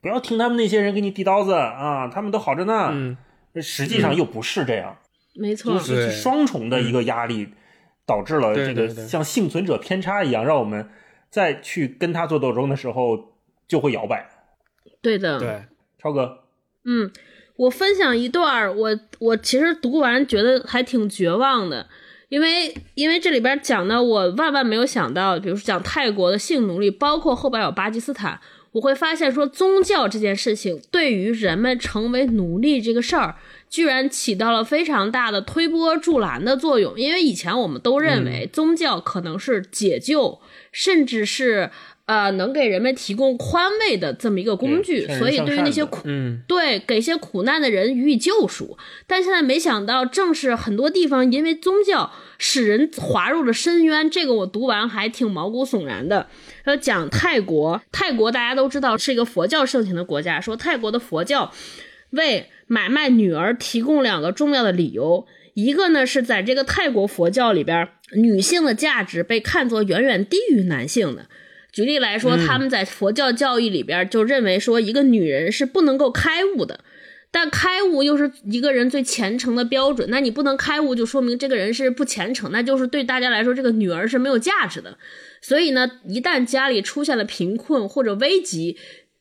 不要听他们那些人给你递刀子啊，他们都好着呢。
嗯，
实际上又不是这样，
没错
就。是双重的一个压力，导致了这个像幸存者偏差一样，让我们再去跟他做斗争的时候就会摇摆。
对的，
对，
超哥，
嗯，我分享一段儿，我我其实读完觉得还挺绝望的，因为因为这里边讲的我万万没有想到，比如说讲泰国的性奴隶，包括后边有巴基斯坦，我会发现说宗教这件事情对于人们成为奴隶这个事儿，居然起到了非常大的推波助澜的作用。因为以前我们都认为宗教可能是解救，甚至是呃能给人们提供宽慰的这么一个工具，
对
所以对于那些苦
嗯，
对，给一些苦难的人予以救赎。但现在没想到，正是很多地方因为宗教使人滑入了深渊。这个我读完还挺毛骨悚然的。要讲泰国，泰国大家都知道是一个佛教盛行的国家，说泰国的佛教为买卖女儿提供两个重要的理由。一个呢是在这个泰国佛教里边，女性的价值被看作远远低于男性的。举例来说，他们在佛教教义里边就认为说，一个女人是不能够开悟的。但开悟又是一个人最虔诚的标准，那你不能开悟，就说明这个人是不虔诚，那就是对大家来说，这个女儿是没有价值的。所以呢，一旦家里出现了贫困或者危急，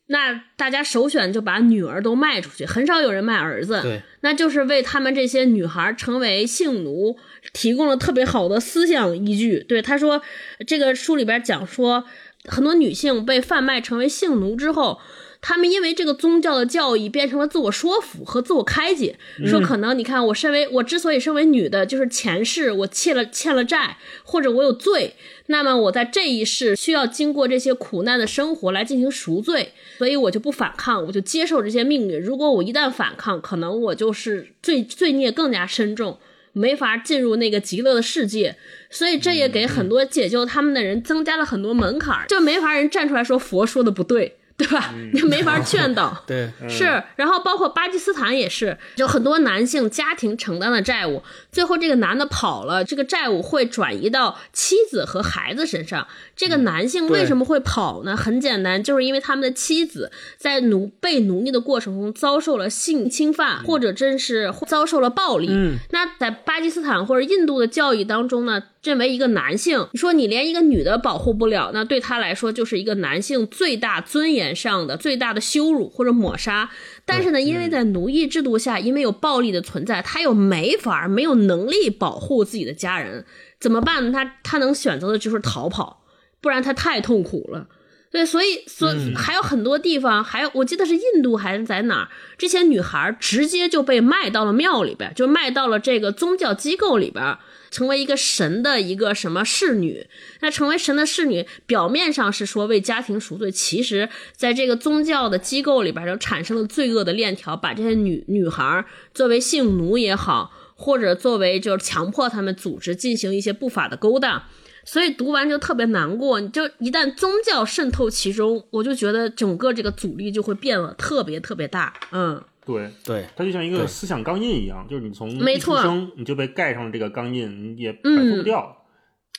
那大家首选就把女儿都卖出去，很少有人卖儿子。
对，
那就是为他们这些女孩成为性奴提供了特别好的思想依据。对，他说这个书里边讲说，很多女性被贩卖成为性奴之后。她们因为这个宗教的教义变成了自我说服和自我开解，说可能你看我身为我之所以身为女的，就是前世我欠了欠了债，或者我有罪，那么我在这一世需要经过这些苦难的生活来进行赎罪，所以我就不反抗，我就接受这些命运。如果我一旦反抗，可能我就是罪罪孽更加深重，没法进入那个极乐的世界。所以这也给很多解救他们的人增加了很多门槛儿，就没法人站出来说佛说的不对。对吧？[LAUGHS] 你没法劝导，[LAUGHS]
对，
是，然后包括巴基斯坦也是，就很多男性家庭承担的债务，最后这个男的跑了，这个债务会转移到妻子和孩子身上。这个男性为什么会跑呢？很简单，就是因为他们的妻子在奴被奴役的过程中遭受了性侵犯，或者真是遭受了暴力。
嗯，
那在巴基斯坦或者印度的教育当中呢，认为一个男性，你说你连一个女的保护不了，那对他来说就是一个男性最大尊严上的最大的羞辱或者抹杀。但是呢，因为在奴役制度下，因为有暴力的存在，他又没法没有能力保护自己的家人，怎么办呢？他他能选择的就是逃跑，不然他太痛苦了。对，所以所以还有很多地方，还有我记得是印度还是在哪儿，这些女孩直接就被卖到了庙里边，就卖到了这个宗教机构里边，成为一个神的一个什么侍女。那成为神的侍女，表面上是说为家庭赎罪，其实在这个宗教的机构里边就产生了罪恶的链条，把这些女女孩作为性奴也好，或者作为就是强迫他们组织进行一些不法的勾当。所以读完就特别难过，你就一旦宗教渗透其中，我就觉得整个这个阻力就会变得特别特别大。嗯，
对，
对，
它就像一个思想钢印一样，就是你从
没
出生你就被盖上了这个钢印，你也摆
嗯
脱不掉。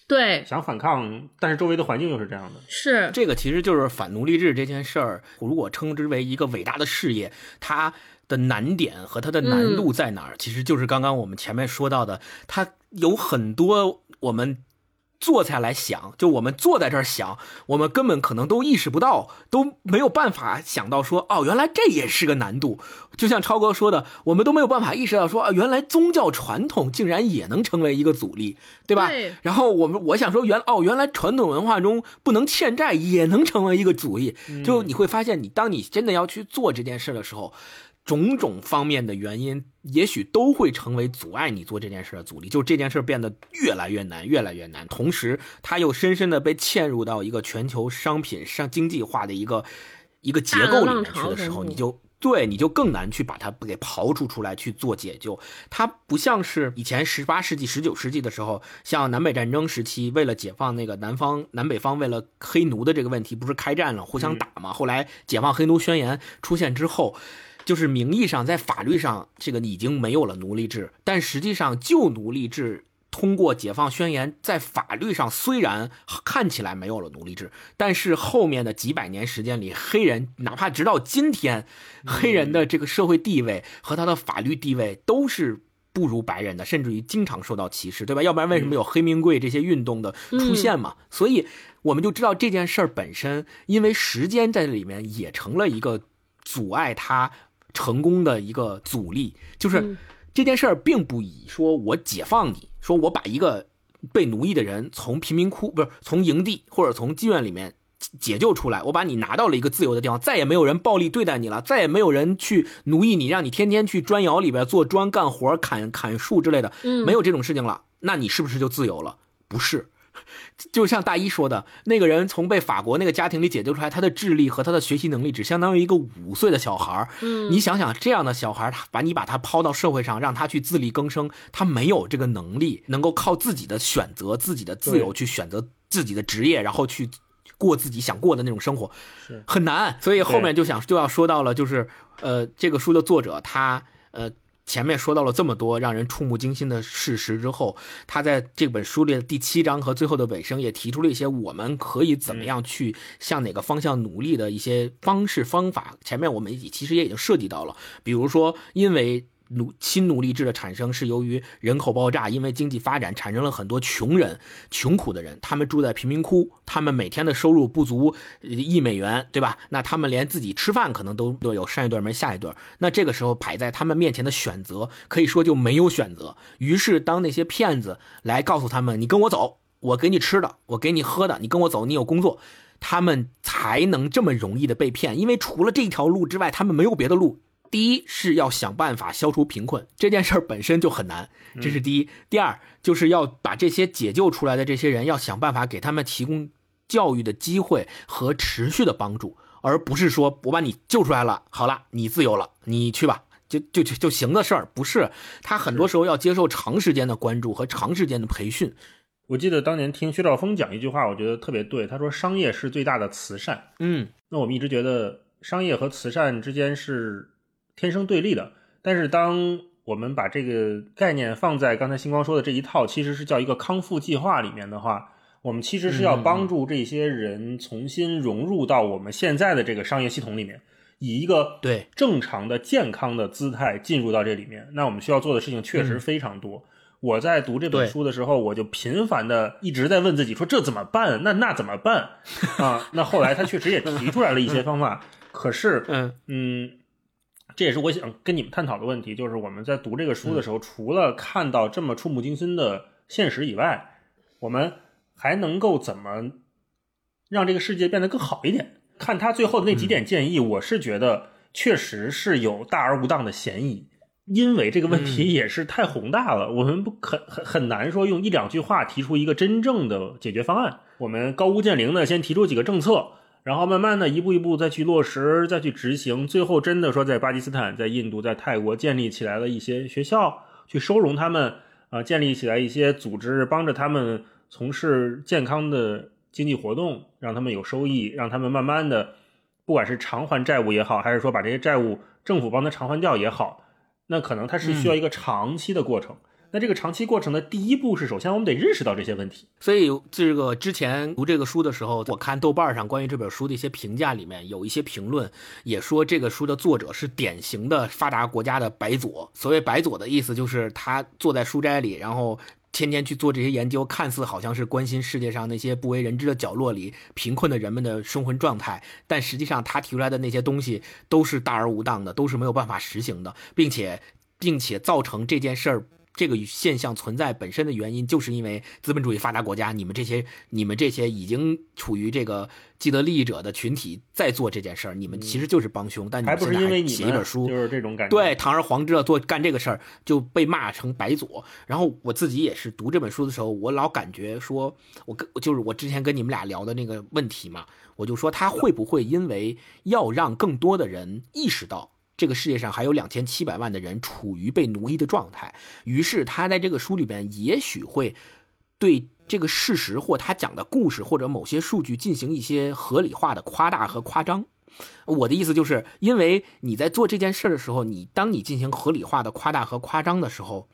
对，
想反抗，但是周围的环境又是这样的。
是
这个其实就是反奴隶制这件事儿，如果称之为一个伟大的事业，它的难点和它的难度在哪儿？其实就是刚刚我们前面说到的，它有很多我们。坐下来想，就我们坐在这儿想，我们根本可能都意识不到，都没有办法想到说，哦，原来这也是个难度。就像超哥说的，我们都没有办法意识到说，啊，原来宗教传统竟然也能成为一个阻力，对吧？
对
然后我们我想说，原哦，原来传统文化中不能欠债也能成为一个阻力。就你会发现，你当你真的要去做这件事的时候。种种方面的原因，也许都会成为阻碍你做这件事的阻力。就这件事变得越来越难，越来越难。同时，它又深深的被嵌入到一个全球商品上经济化的一个一个结构里面去的时候，你就对你就更难去把它给刨除出来去做解救。它不像是以前十八世纪、十九世纪的时候，像南北战争时期，为了解放那个南方南北方为了黑奴的这个问题，不是开战了，互相打嘛。后来解放黑奴宣言出现之后。就是名义上在法律上这个已经没有了奴隶制，但实际上旧奴隶制通过解放宣言在法律上虽然看起来没有了奴隶制，但是后面的几百年时间里，黑人哪怕直到今天，黑人的这个社会地位和他的法律地位都是。不如白人的，甚至于经常受到歧视，对吧？要不然为什么有黑名贵这些运动的出现嘛？所以我们就知道这件事儿本身，因为时间在这里面也成了一个阻碍他成功的一个阻力，就是这件事儿并不以说我解放你，说我把一个被奴役的人从贫民窟不是从营地或者从妓院里面解救出来，我把你拿到了一个自由的地方，再也没有人暴力对待你了，再也没有人去奴役你，让你天天去砖窑里边做砖干活、砍砍树之类的，
嗯
没有这种事情了，那你是不是就自由了？不是。[LAUGHS] 就像大一说的，那个人从被法国那个家庭里解救出来，他的智力和他的学习能力只相当于一个五岁的小孩儿。
嗯
你想想，这样的小孩儿，他把你把他抛到社会上，让他去自力更生，他没有这个能力，能够靠自己的选择、自己的自由去选择自己的职业，然后去过自己想过的那种生活，
是
很难。所以后面就想就要说到了，就是呃，这个书的作者他呃。前面说到了这么多让人触目惊心的事实之后，他在这本书里的第七章和最后的尾声也提出了一些我们可以怎么样去向哪个方向努力的一些方式方法。前面我们其实也已经涉及到了，比如说因为。奴新奴隶制的产生是由于人口爆炸，因为经济发展产生了很多穷人、穷苦的人，他们住在贫民窟，他们每天的收入不足一美元，对吧？那他们连自己吃饭可能都都有上一顿没下一顿。那这个时候摆在他们面前的选择，可以说就没有选择。于是当那些骗子来告诉他们：“你跟我走，我给你吃的，我给你喝的，你跟我走，你有工作。”他们才能这么容易的被骗，因为除了这条路之外，他们没有别的路。第一是要想办法消除贫困，这件事儿本身就很难，这是第一。第二就是要把这些解救出来的这些人，要想办法给他们提供教育的机会和持续的帮助，而不是说我把你救出来了，好了，你自由了，你去吧，就就就就行的事儿，不是。他很多时候要接受长时间的关注和长时间的培训。
我记得当年听薛兆丰讲一句话，我觉得特别对。他说：“商业是最大的慈善。
嗯”
那我们一直觉得商业和慈善之间是天生对立的，但是当我们把这个概念放在刚才星光说的这一套，其实是叫一个康复计划里面的话，我们其实是要帮助这些人重新融入到我们现在的这个商业系统里面，以一个
对
正常的、健康的姿态进入到这里面。那我们需要做的事情确实非常多。我在读这本书的时候，我就频繁的一直在问自己说这怎么办？那那怎么办？啊，那后来他确实也提出来了一些方法，可是，[LAUGHS]
嗯
嗯，这也是我想跟你们探讨的问题，就是我们在读这个书的时候，除了看到这么触目惊心的现实以外，我们还能够怎么让这个世界变得更好一点？看他最后的那几点建议，我是觉得确实是有大而无当的嫌疑。因为这个问题也是太宏大了，我们不很很很难说用一两句话提出一个真正的解决方案。我们高屋建瓴的先提出几个政策，然后慢慢的一步一步再去落实，再去执行，最后真的说在巴基斯坦、在印度、在泰国建立起来了一些学校，去收容他们，啊、建立起来一些组织，帮着他们从事健康的经济活动，让他们有收益，让他们慢慢的，不管是偿还债务也好，还是说把这些债务政府帮他偿还掉也好。那可能它是需要一个长期的过程。那这个长期过程的第一步是，首先我们得认识到这些问题。
所以这个之前读这个书的时候，我看豆瓣上关于这本书的一些评价里面，有一些评论也说这个书的作者是典型的发达国家的白左。所谓白左的意思就是他坐在书斋里，然后。天天去做这些研究，看似好像是关心世界上那些不为人知的角落里贫困的人们的生活状态，但实际上他提出来的那些东西都是大而无当的，都是没有办法实行的，并且，并且造成这件事儿。这个现象存在本身的原因，就是因为资本主义发达国家，你们这些、你们这些已经处于这个既得利益者的群体在做这件事儿，你们其实就是帮凶。但你
还
们现在
不是因为你们
写一本书，
就是这种感觉。
对，堂而皇之的做干这个事儿，就被骂成白左。然后我自己也是读这本书的时候，我老感觉说，我跟就是我之前跟你们俩聊的那个问题嘛，我就说他会不会因为要让更多的人意识到。这个世界上还有两千七百万的人处于被奴役的状态，于是他在这个书里边也许会对这个事实或他讲的故事或者某些数据进行一些合理化的夸大和夸张。我的意思就是，因为你在做这件事的时候，你当你进行合理化的夸大和夸张的时候，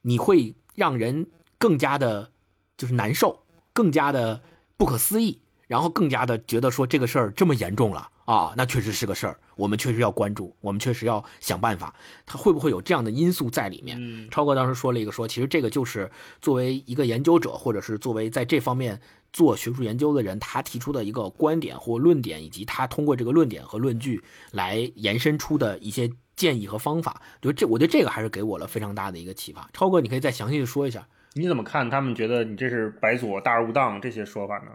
你会让人更加的，就是难受，更加的不可思议，然后更加的觉得说这个事儿这么严重了啊，那确实是个事儿，我们确实要关注，我们确实要想办法，它会不会有这样的因素在里面？
嗯
超哥当时说了一个说，其实这个就是作为一个研究者，或者是作为在这方面做学术研究的人，他提出的一个观点或论点，以及他通过这个论点和论据来延伸出的一些建议和方法。就这，我觉得这个还是给我了非常大的一个启发。超哥，你可以再详细的说一下。
你怎么看？他们觉得你这是白左、大而无当这些说法呢？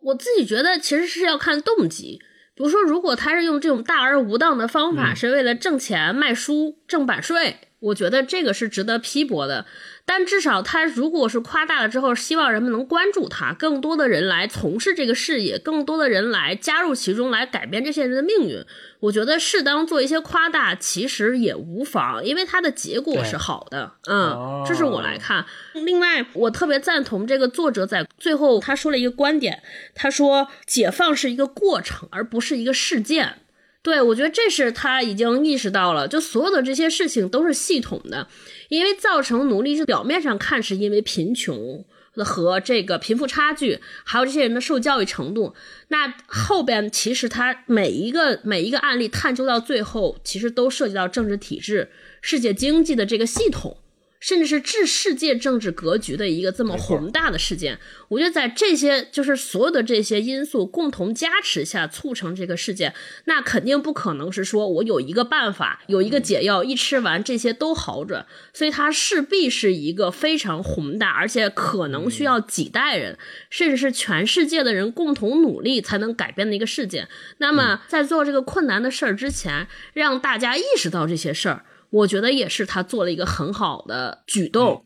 我自己觉得其实是要看动机。比如说，如果他是用这种大而无当的方法，是为了挣钱、卖书、挣版税，我觉得这个是值得批驳的。但至少他如果是夸大了之后，希望人们能关注他，更多的人来从事这个事业，更多的人来加入其中，来改变这些人的命运。我觉得适当做一些夸大，其实也无妨，因为它的结果是好的。嗯，这是我来看。另外，我特别赞同这个作者在最后他说了一个观点，他说解放是一个过程，而不是一个事件。对，我觉得这是他已经意识到了，就所有的这些事情都是系统的，因为造成奴隶是表面上看是因为贫穷和这个贫富差距，还有这些人的受教育程度，那后边其实他每一个每一个案例探究到最后，其实都涉及到政治体制、世界经济的这个系统。甚至是治世界政治格局的一个这么宏大的事件，我觉得在这些就是所有的这些因素共同加持下促成这个事件，那肯定不可能是说我有一个办法，有一个解药，一吃完这些都好转，所以它势必是一个非常宏大，而且可能需要几代人，甚至是全世界的人共同努力才能改变的一个事件。那么在做这个困难的事儿之前，让大家意识到这些事儿。我觉得也是他做了一个很好的举动。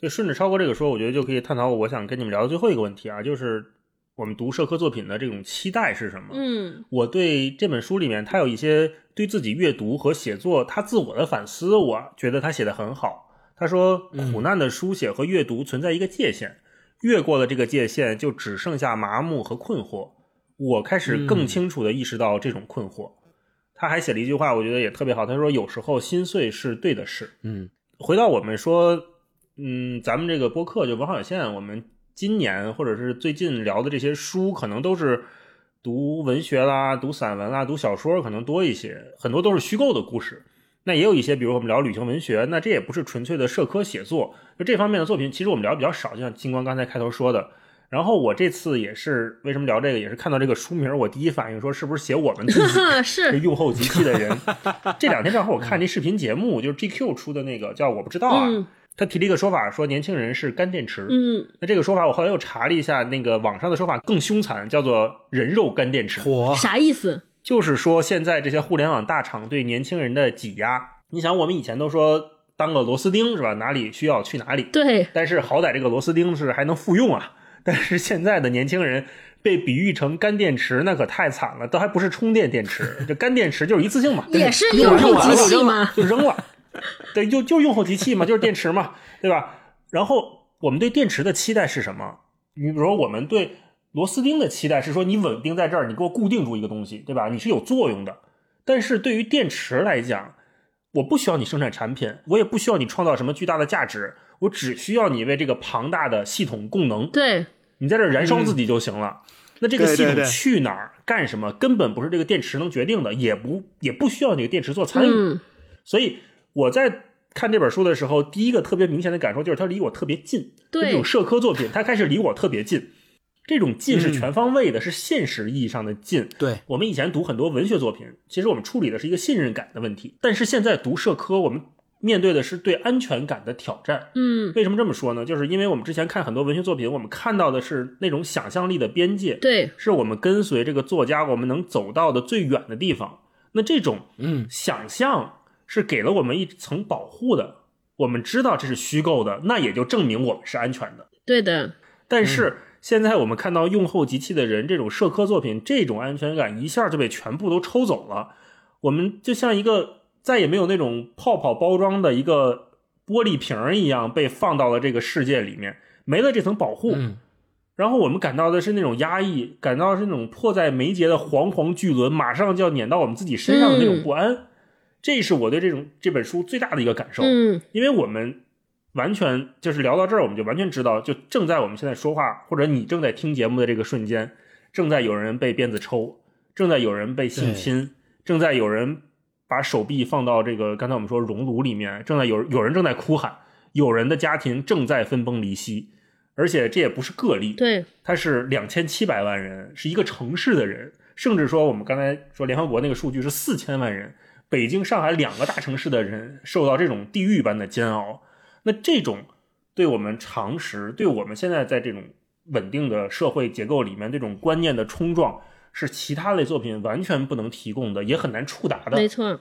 对，顺着超哥这个说，我觉得就可以探讨我想跟你们聊的最后一个问题啊，就是我们读社科作品的这种期待是什么？
嗯
我对这本书里面，他有一些对自己阅读和写作他自我的反思，我觉得他写的很好。他说，苦难的书写和阅读存在一个界限，越过了这个界限，就只剩下麻木和困惑。我开始更清楚地意识到这种困惑。他还写了一句话，我觉得也特别好。他说：“有时候心碎是对的事。”
嗯，
回到我们说，嗯，咱们这个播客就文化有限，我们今年或者是最近聊的这些书，可能都是读文学啦、读散文啦、读小说，可能多一些，很多都是虚构的故事。那也有一些，比如我们聊旅行文学，那这也不是纯粹的社科写作，就这方面的作品，其实我们聊比较少。就像金光刚才开头说的。然后我这次也是为什么聊这个，也是看到这个书名，我第一反应说是不是写我们自己 [LAUGHS] 是
是
用后及器的人。这两天正好我看这视频节目，就是 GQ 出的那个叫我不知道啊，
嗯
他提了一个说法，说年轻人是干电池。
嗯
那这个说法我后来又查了一下，那个网上的说法更凶残，叫做人肉干电池。
火
啥意思？
就是说现在这些互联网大厂对年轻人的挤压。你想，我们以前都说当个螺丝钉是吧？哪里需要去哪里。
对，
但是好歹这个螺丝钉是还能复用啊。但是现在的年轻人被比喻成干电池，那可太惨了，都还不是充电电池，这干电池就是一次性嘛，[LAUGHS]
也是
用
用后机器吗？
就扔了，对，就就用后机器嘛，就是电池嘛，对吧？然后我们对电池的期待是什么？你比如说，我们对螺丝钉的期待是说，你稳定在这儿，你给我固定住一个东西，对吧？你是有作用的。但是对于电池来讲，我不需要你生产产品，我也不需要你创造什么巨大的价值，我只需要你为这个庞大的系统供能，
对，
你在这儿燃烧自己就行了。那这个系统去哪儿干什么，根本不是这个电池能决定的，也不也不需要你个电池做参与。
嗯，
所以我在看这本书的时候，第一个特别明显的感受就是它离我特别近。对这种，社科作品，它开始离我特别近。这种近是
嗯
全方位的，是现实意义上的近。
对，
我们以前读很多文学作品，其实我们处理的是一个信任感的问题，但是现在读社科，我们面对的是对安全感的挑战。
嗯，
为什么这么说呢？就是因为我们之前看很多文学作品，我们看到的是那种想象力的边界，
对，
是我们跟随这个作家，我们能走到的最远的地方。那这种
嗯，
想象是给了我们一层保护的，我们知道这是虚构的，那也就证明我们是安全的。
对的，
但是现在我们看到用后集器的人这种社科作品，这种安全感一下就被全部都抽走了。我们就像一个再也没有那种泡泡包装的一个玻璃瓶儿一样，被放到了这个世界里面，没了这层保护。
嗯
然后我们感到的是那种压抑，感到的是那种迫在眉睫的惶惶巨轮，马上就要碾到我们自己身上的那种不安。这是我对这种这本书最大的一个感受。
嗯，
因为我们完全就是聊到这儿，我们就完全知道，就正在我们现在说话，或者你正在听节目的这个瞬间，正在有人被鞭子抽，正在有人被性侵，正在有人把手臂放到这个刚才我们说熔炉里面，正在有有人正在哭喊，有人的家庭正在分崩离析，而且这也不是个例，
对，
它是两千七百万人，是一个城市的人，甚至说我们刚才说联合国那个数据是四千万人，北京、上海两个大城市的人受到这种地狱般的煎熬，那这种对我们常识，对我们现在在这种稳定的社会结构里面这种观念的冲撞，是其他类作品完全不能提供的，也很难触达的
没错，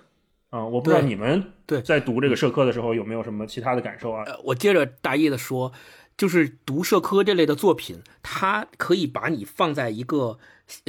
啊、我不知道你们
对
在读这个社科的时候有没有什么其他的感受啊？
呃，我接着大意的说，就是读社科这类的作品，它可以把你放在一个，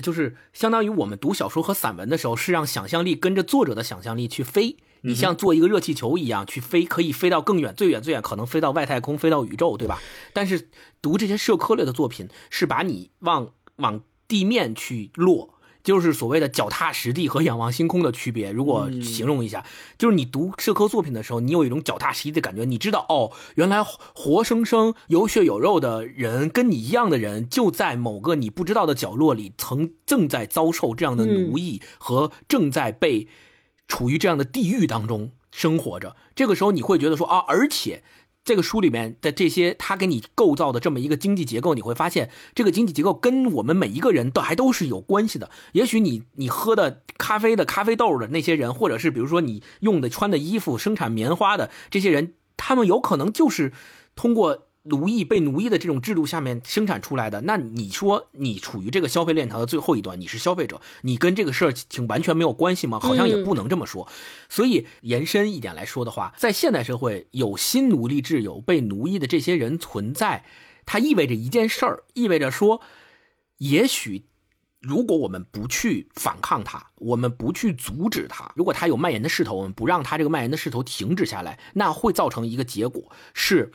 就是相当于我们读小说和散文的时候，是让想象力跟着作者的想象力去飞。你像做一个热气球一样去飞，可以飞到更远，最远最远可能飞到外太空，飞到宇宙，对吧？但是读这些社科类的作品，是把你往往地面去落。就是所谓的脚踏实地和仰望星空的区别。如果形容一下，就是你读社科作品的时候，你有一种脚踏实地的感觉，你知道哦，原来活生生有血有肉的人，跟你一样的人，就在某个你不知道的角落里，曾正在遭受这样的奴役和正在被处于这样的地狱当中生活着。这个时候，你会觉得说啊，而且。这个书里面的这些，他给你构造的这么一个经济结构，你会发现这个经济结构跟我们每一个人都还都是有关系的。也许你你喝的咖啡的咖啡豆的那些人，或者是比如说你用的穿的衣服、生产棉花的这些人，他们有可能就是通过奴役被奴役的这种制度下面生产出来的。那你说你处于这个消费链条的最后一端，你是消费者，你跟这个事儿情完全没有关系吗？好像也不能这么说。所以延伸一点来说的话，在现代社会有新奴隶制、有被奴役的这些人存在，它意味着一件事儿，意味着说，也许。如果我们不去反抗它，我们不去阻止它，如果它有蔓延的势头，我们不让它这个蔓延的势头停止下来，那会造成一个结果是，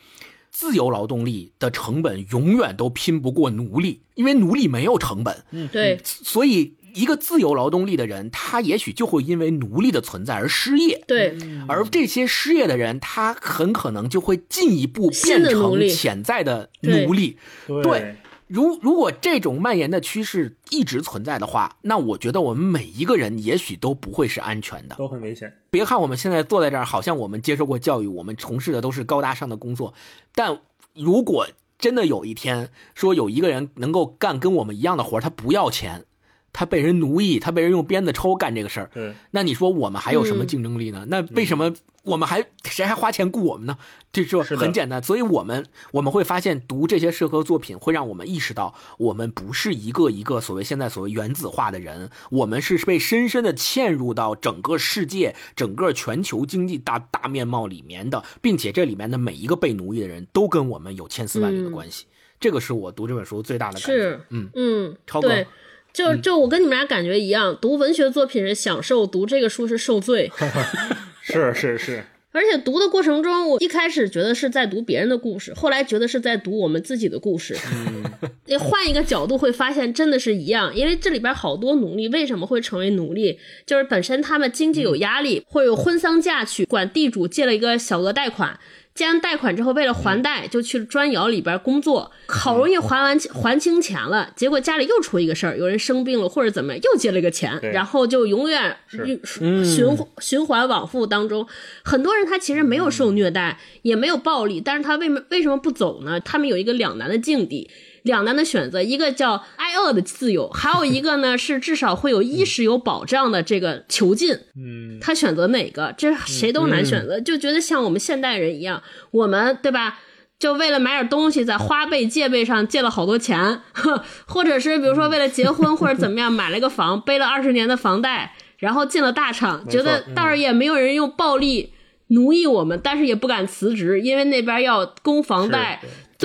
自由劳动力的成本永远都拼不过奴隶，因为奴隶没有成本。
嗯对，
所以一个自由劳动力的人，他也许就会因为奴隶的存在而失业。
对，
而这些失业的人，他很可能就会进一步变成潜在的奴隶。对如如果这种蔓延的趋势一直存在的话，那我觉得我们每一个人也许都不会是安全的。
都很危险。
别看我们现在坐在这儿，好像我们接受过教育，我们从事的都是高大上的工作，但如果真的有一天说有一个人能够干跟我们一样的活儿，他不要钱，他被人奴役，他被人用鞭子抽干这个事儿，
对，
那你说我们还有什么
嗯
竞争力呢？那为什么我们还谁还花钱雇我们呢？这就是很简单，所以我们我们会发现读这些社科作品会让我们意识到，我们不是一个一个所谓现在所谓原子化的人，我们是被深深的嵌入到整个世界、整个全球经济大大面貌里面的，并且这里面的每一个被奴役的人都跟我们有千丝万缕的关系。这个是我读这本书最大的感觉。
是，
嗯
嗯，
超哥
对，就就我跟你们俩感觉一样，读文学作品是享受，读这个书是受罪。[LAUGHS]
是是是，
而且读的过程中，我一开始觉得是在读别人的故事，后来觉得是在读我们自己的故事。你换一个角度会发现真的是一样，因为这里边好多奴隶为什么会成为奴隶，就是本身他们经济有压力，会有婚丧嫁娶，管地主借了一个小额贷款。借完贷款之后，为了还贷，就去砖窑里边工作，好容易还完还清钱了，结果家里又出一个事儿，有人生病了或者怎么样，又借了个钱，然后就永远
是
循循环往复当中。很多人他其实没有受虐待，也没有暴力，但是他为为什么不走呢？他们有一个两难的境地。两难的选择，一个叫挨饿的自由，还有一个呢是至少会有衣食有保障的这个囚禁。
嗯，
他选择哪个，这谁都难选择，就觉得像我们现代人一样，我们对吧？就为了买点东西，在花呗借呗上借了好多钱，或者是比如说为了结婚或者怎么样买了个房，背了二十年的房贷，然后进了大厂，觉得倒是也没有人用暴力奴役我们，但是也不敢辞职，因为那边要供房贷，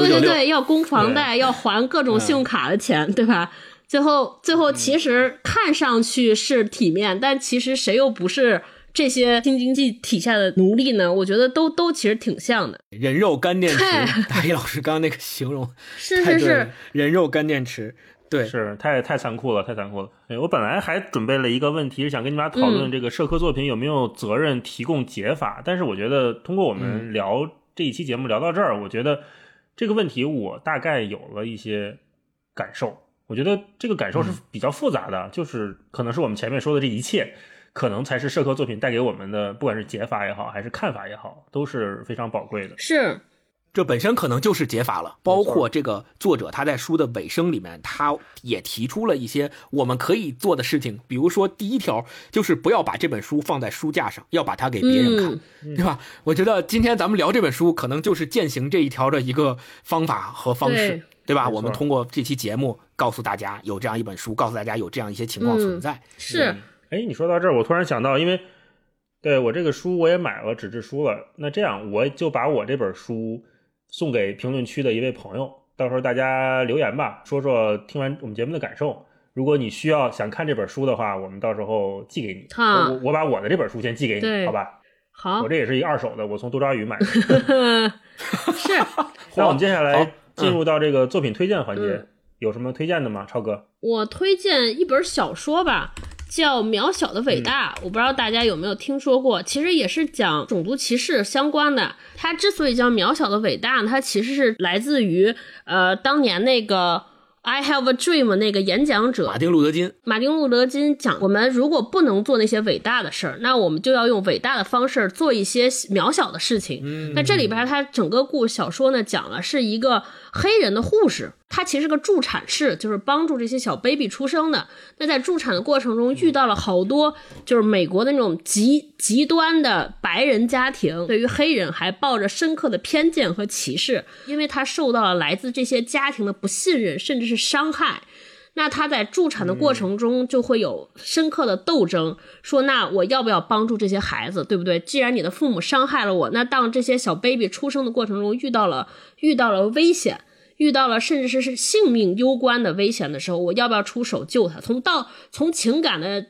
对对对，要供房贷，要还各种信用卡的钱，对吧？最后，最后其实看上去是体面，但其实谁又不是这些新经济体下的奴隶呢？我觉得都都其实挺像的。
人肉干电池，大一老师刚刚那个形容 [LAUGHS]
是是是
人肉干电池，对，
是太太残酷了，太残酷了。哎我本来还准备了一个问题，是想跟你们俩讨论这个社科作品有没有责任提供解法，但是我觉得通过我们聊这一期节目聊到这儿，我觉得这个问题我大概有了一些感受。我觉得这个感受是比较复杂的，就是可能是我们前面说的这一切，可能才是社科作品带给我们的，不管是解法也好，还是看法也好，都是非常宝贵的。
是
这本身可能就是解法了。包括这个作者他在书的尾声里面，他也提出了一些我们可以做的事情，比如说第一条就是不要把这本书放在书架上，要把它给别人看，
嗯 [LAUGHS]
对吧？我觉得今天咱们聊这本书，可能就是践行这一条的一个方法和方式
对。
对吧？我们通过这期节目告诉大家有这样一本书，告诉大家有这样一些情况存在。
是，
哎，你说到这儿，我突然想到，因为对我这个书我也买了纸质书了，那这样我就把我这本书送给评论区的一位朋友，到时候大家留言吧，说说听完我们节目的感受。如果你需要想看这本书的话，我们到时候寄给你。
哈
我我把我的这本书先寄给你，好吧？
好
我，这也是一二手的，我从多抓鱼买的。[LAUGHS]
是 [LAUGHS]
那我们接下来进入到这个作品推荐环节，
嗯
有什么推荐的吗？超哥？
我推荐一本小说吧，叫《渺小的伟大》，我不知道大家有没有听说过。其实也是讲种族歧视相关的。它之所以叫《渺小的伟大》呢，它其实是来自于呃当年那个 I Have a Dream 那个演讲者
马丁·路德·金，
马丁·路德·金讲，我们如果不能做那些伟大的事儿，那我们就要用伟大的方式做一些渺小的事情。那这里边它整个故小说呢，讲了是一个黑人的护士，他其实是个助产士，就是帮助这些小 baby 出生的。那在助产的过程中遇到了好多就是美国的那种极极端的白人家庭，对于黑人还抱着深刻的偏见和歧视，因为他受到了来自这些家庭的不信任，甚至是伤害。那他在助产的过程中就会有深刻的斗争，说那我要不要帮助这些孩子，对不对？既然你的父母伤害了我，那当这些小 baby 出生的过程中遇到了遇到了危险，遇到了甚至是是性命攸关的危险的时候，我要不要出手救他？从到从情感的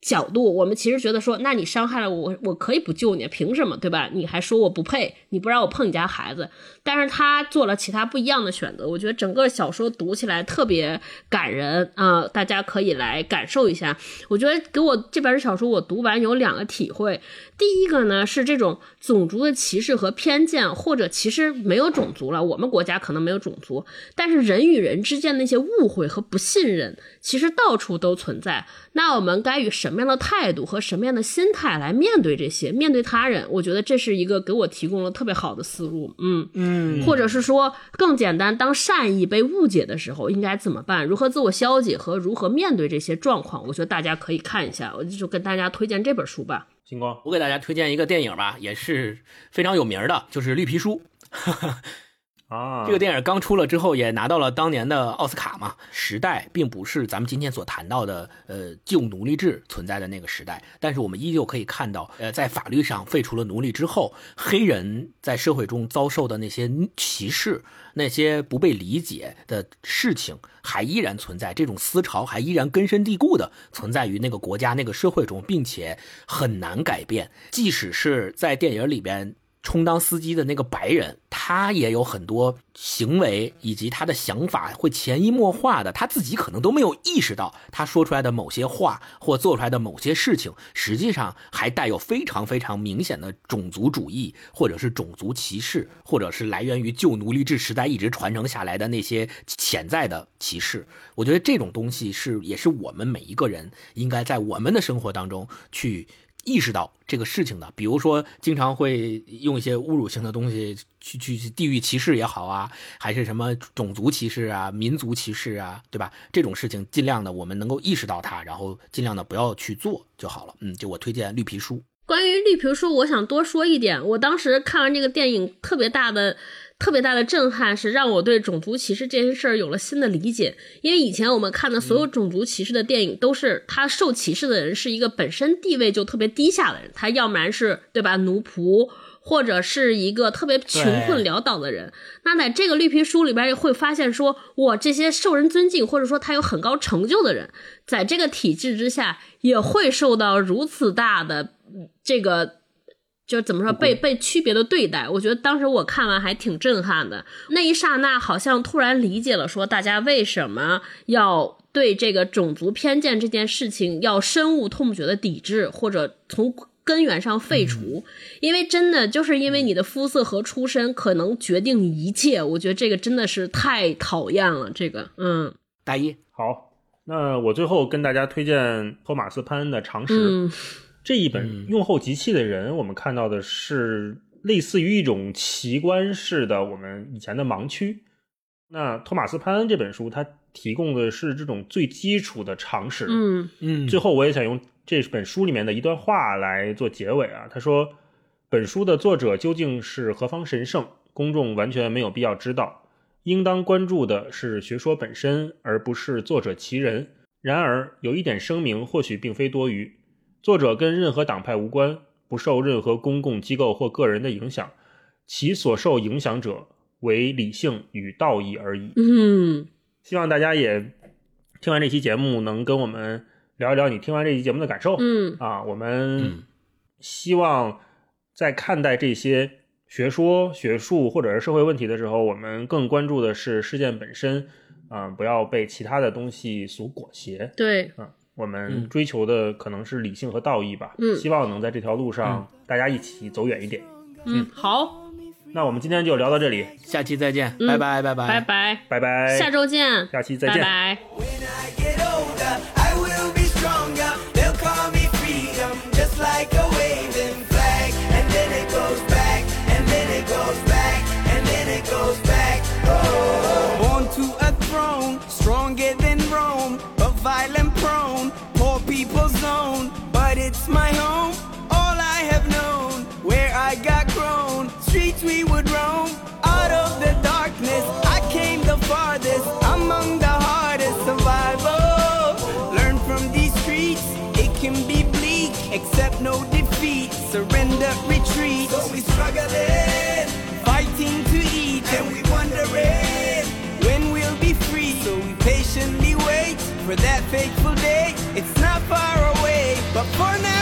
角度，我们其实觉得说，那你伤害了我，我可以不救你，凭什么，对吧？你还说我不配，你不让我碰你家孩子，但是他做了其他不一样的选择。我觉得整个小说读起来特别感人啊、大家可以来感受一下。我觉得给我这本小说我读完有两个体会，第一个呢是这种种族的歧视和偏见，或者其实没有种族了，我们国家可能没有种族，但是人与人之间那些误会和不信任，其实到处都存在。那我们该以什么样的态度和什么样的心态来面对这些，面对他人？我觉得这是一个给我提供了特别好的思路。嗯
嗯，
或者是说更简单，当善意被误解的时候，应该怎么办？如何自我消解和如何面对这些状况？我觉得大家可以看一下，我就跟大家推荐这本书吧。
星光，
我给大家推荐一个电影吧，也是非常有名的，就是《绿皮书》。[LAUGHS]
啊，
这个电影刚出了之后，也拿到了当年的奥斯卡嘛。时代并不是咱们今天所谈到的呃旧奴隶制存在的那个时代，但是我们依旧可以看到，呃，在法律上废除了奴隶之后，黑人在社会中遭受的那些歧视、那些不被理解的事情，还依然存在，这种思潮还依然根深蒂固的存在于那个国家、那个社会中，并且很难改变。即使是在电影里边。充当司机的那个白人，他也有很多行为以及他的想法会潜移默化的，他自己可能都没有意识到，他说出来的某些话或做出来的某些事情，实际上还带有非常非常明显的种族主义，或者是种族歧视，或者是来源于旧奴隶制时代一直传承下来的那些潜在的歧视。我觉得这种东西是，也是我们每一个人应该在我们的生活当中去。意识到这个事情的，比如说经常会用一些侮辱性的东西去去去地域歧视也好啊，还是什么种族歧视啊、民族歧视啊，对吧？这种事情尽量的我们能够意识到它，然后尽量的不要去做就好了。嗯，就我推荐绿皮书。
关于绿皮书，我想多说一点。我当时看完这个电影，特别大的。特别大的震撼是让我对种族歧视这件事儿有了新的理解，因为以前我们看的所有种族歧视的电影，都是他受歧视的人是一个本身地位就特别低下的人，他要不然是对吧奴仆，或者是一个特别穷困潦倒的人。那在这个绿皮书里边，会发现说，我这些受人尊敬，或者说他有很高成就的人，在这个体制之下，也会受到如此大的这个。就怎么说被被区别的对待，我觉得当时我看完还挺震撼的。那一刹那，好像突然理解了，说大家为什么要对这个种族偏见这件事情要深恶痛绝的抵制，或者从根源上废除。因为真的就是因为你的肤色和出身可能决定一切。我觉得这个真的是太讨厌了。这个，嗯，
大一
好，那我最后跟大家推荐托马斯潘恩的《常识》。这一本用后集气的人，我们看到的是类似于一种奇观式的我们以前的盲区。那托马斯潘恩这本书，它提供的是这种最基础的常识。
嗯
嗯。
最后，我也想用这本书里面的一段话来做结尾啊。他说：“本书的作者究竟是何方神圣，公众完全没有必要知道。应当关注的是学说本身，而不是作者其人。然而，有一点声明或许并非多余。”作者跟任何党派无关，不受任何公共机构或个人的影响，其所受影响者为理性与道义而已。
嗯，
希望大家也听完这期节目，能跟我们聊一聊你听完这期节目的感受。
嗯
啊，我们希望在看待这些学说、学术或者是社会问题的时候，我们更关注的是事件本身，啊，不要被其他的东西所裹挟。
对，
嗯。我们追求的可能是理性和道义吧，
嗯，
希望能在这条路上大家一起走远一点。
嗯，好，
那我们今天就聊到这里，
下期再见，拜拜拜拜
拜拜。
拜拜，
下周见，
下期再见，
拜拜。
For that fateful day. It's not far away, but for now.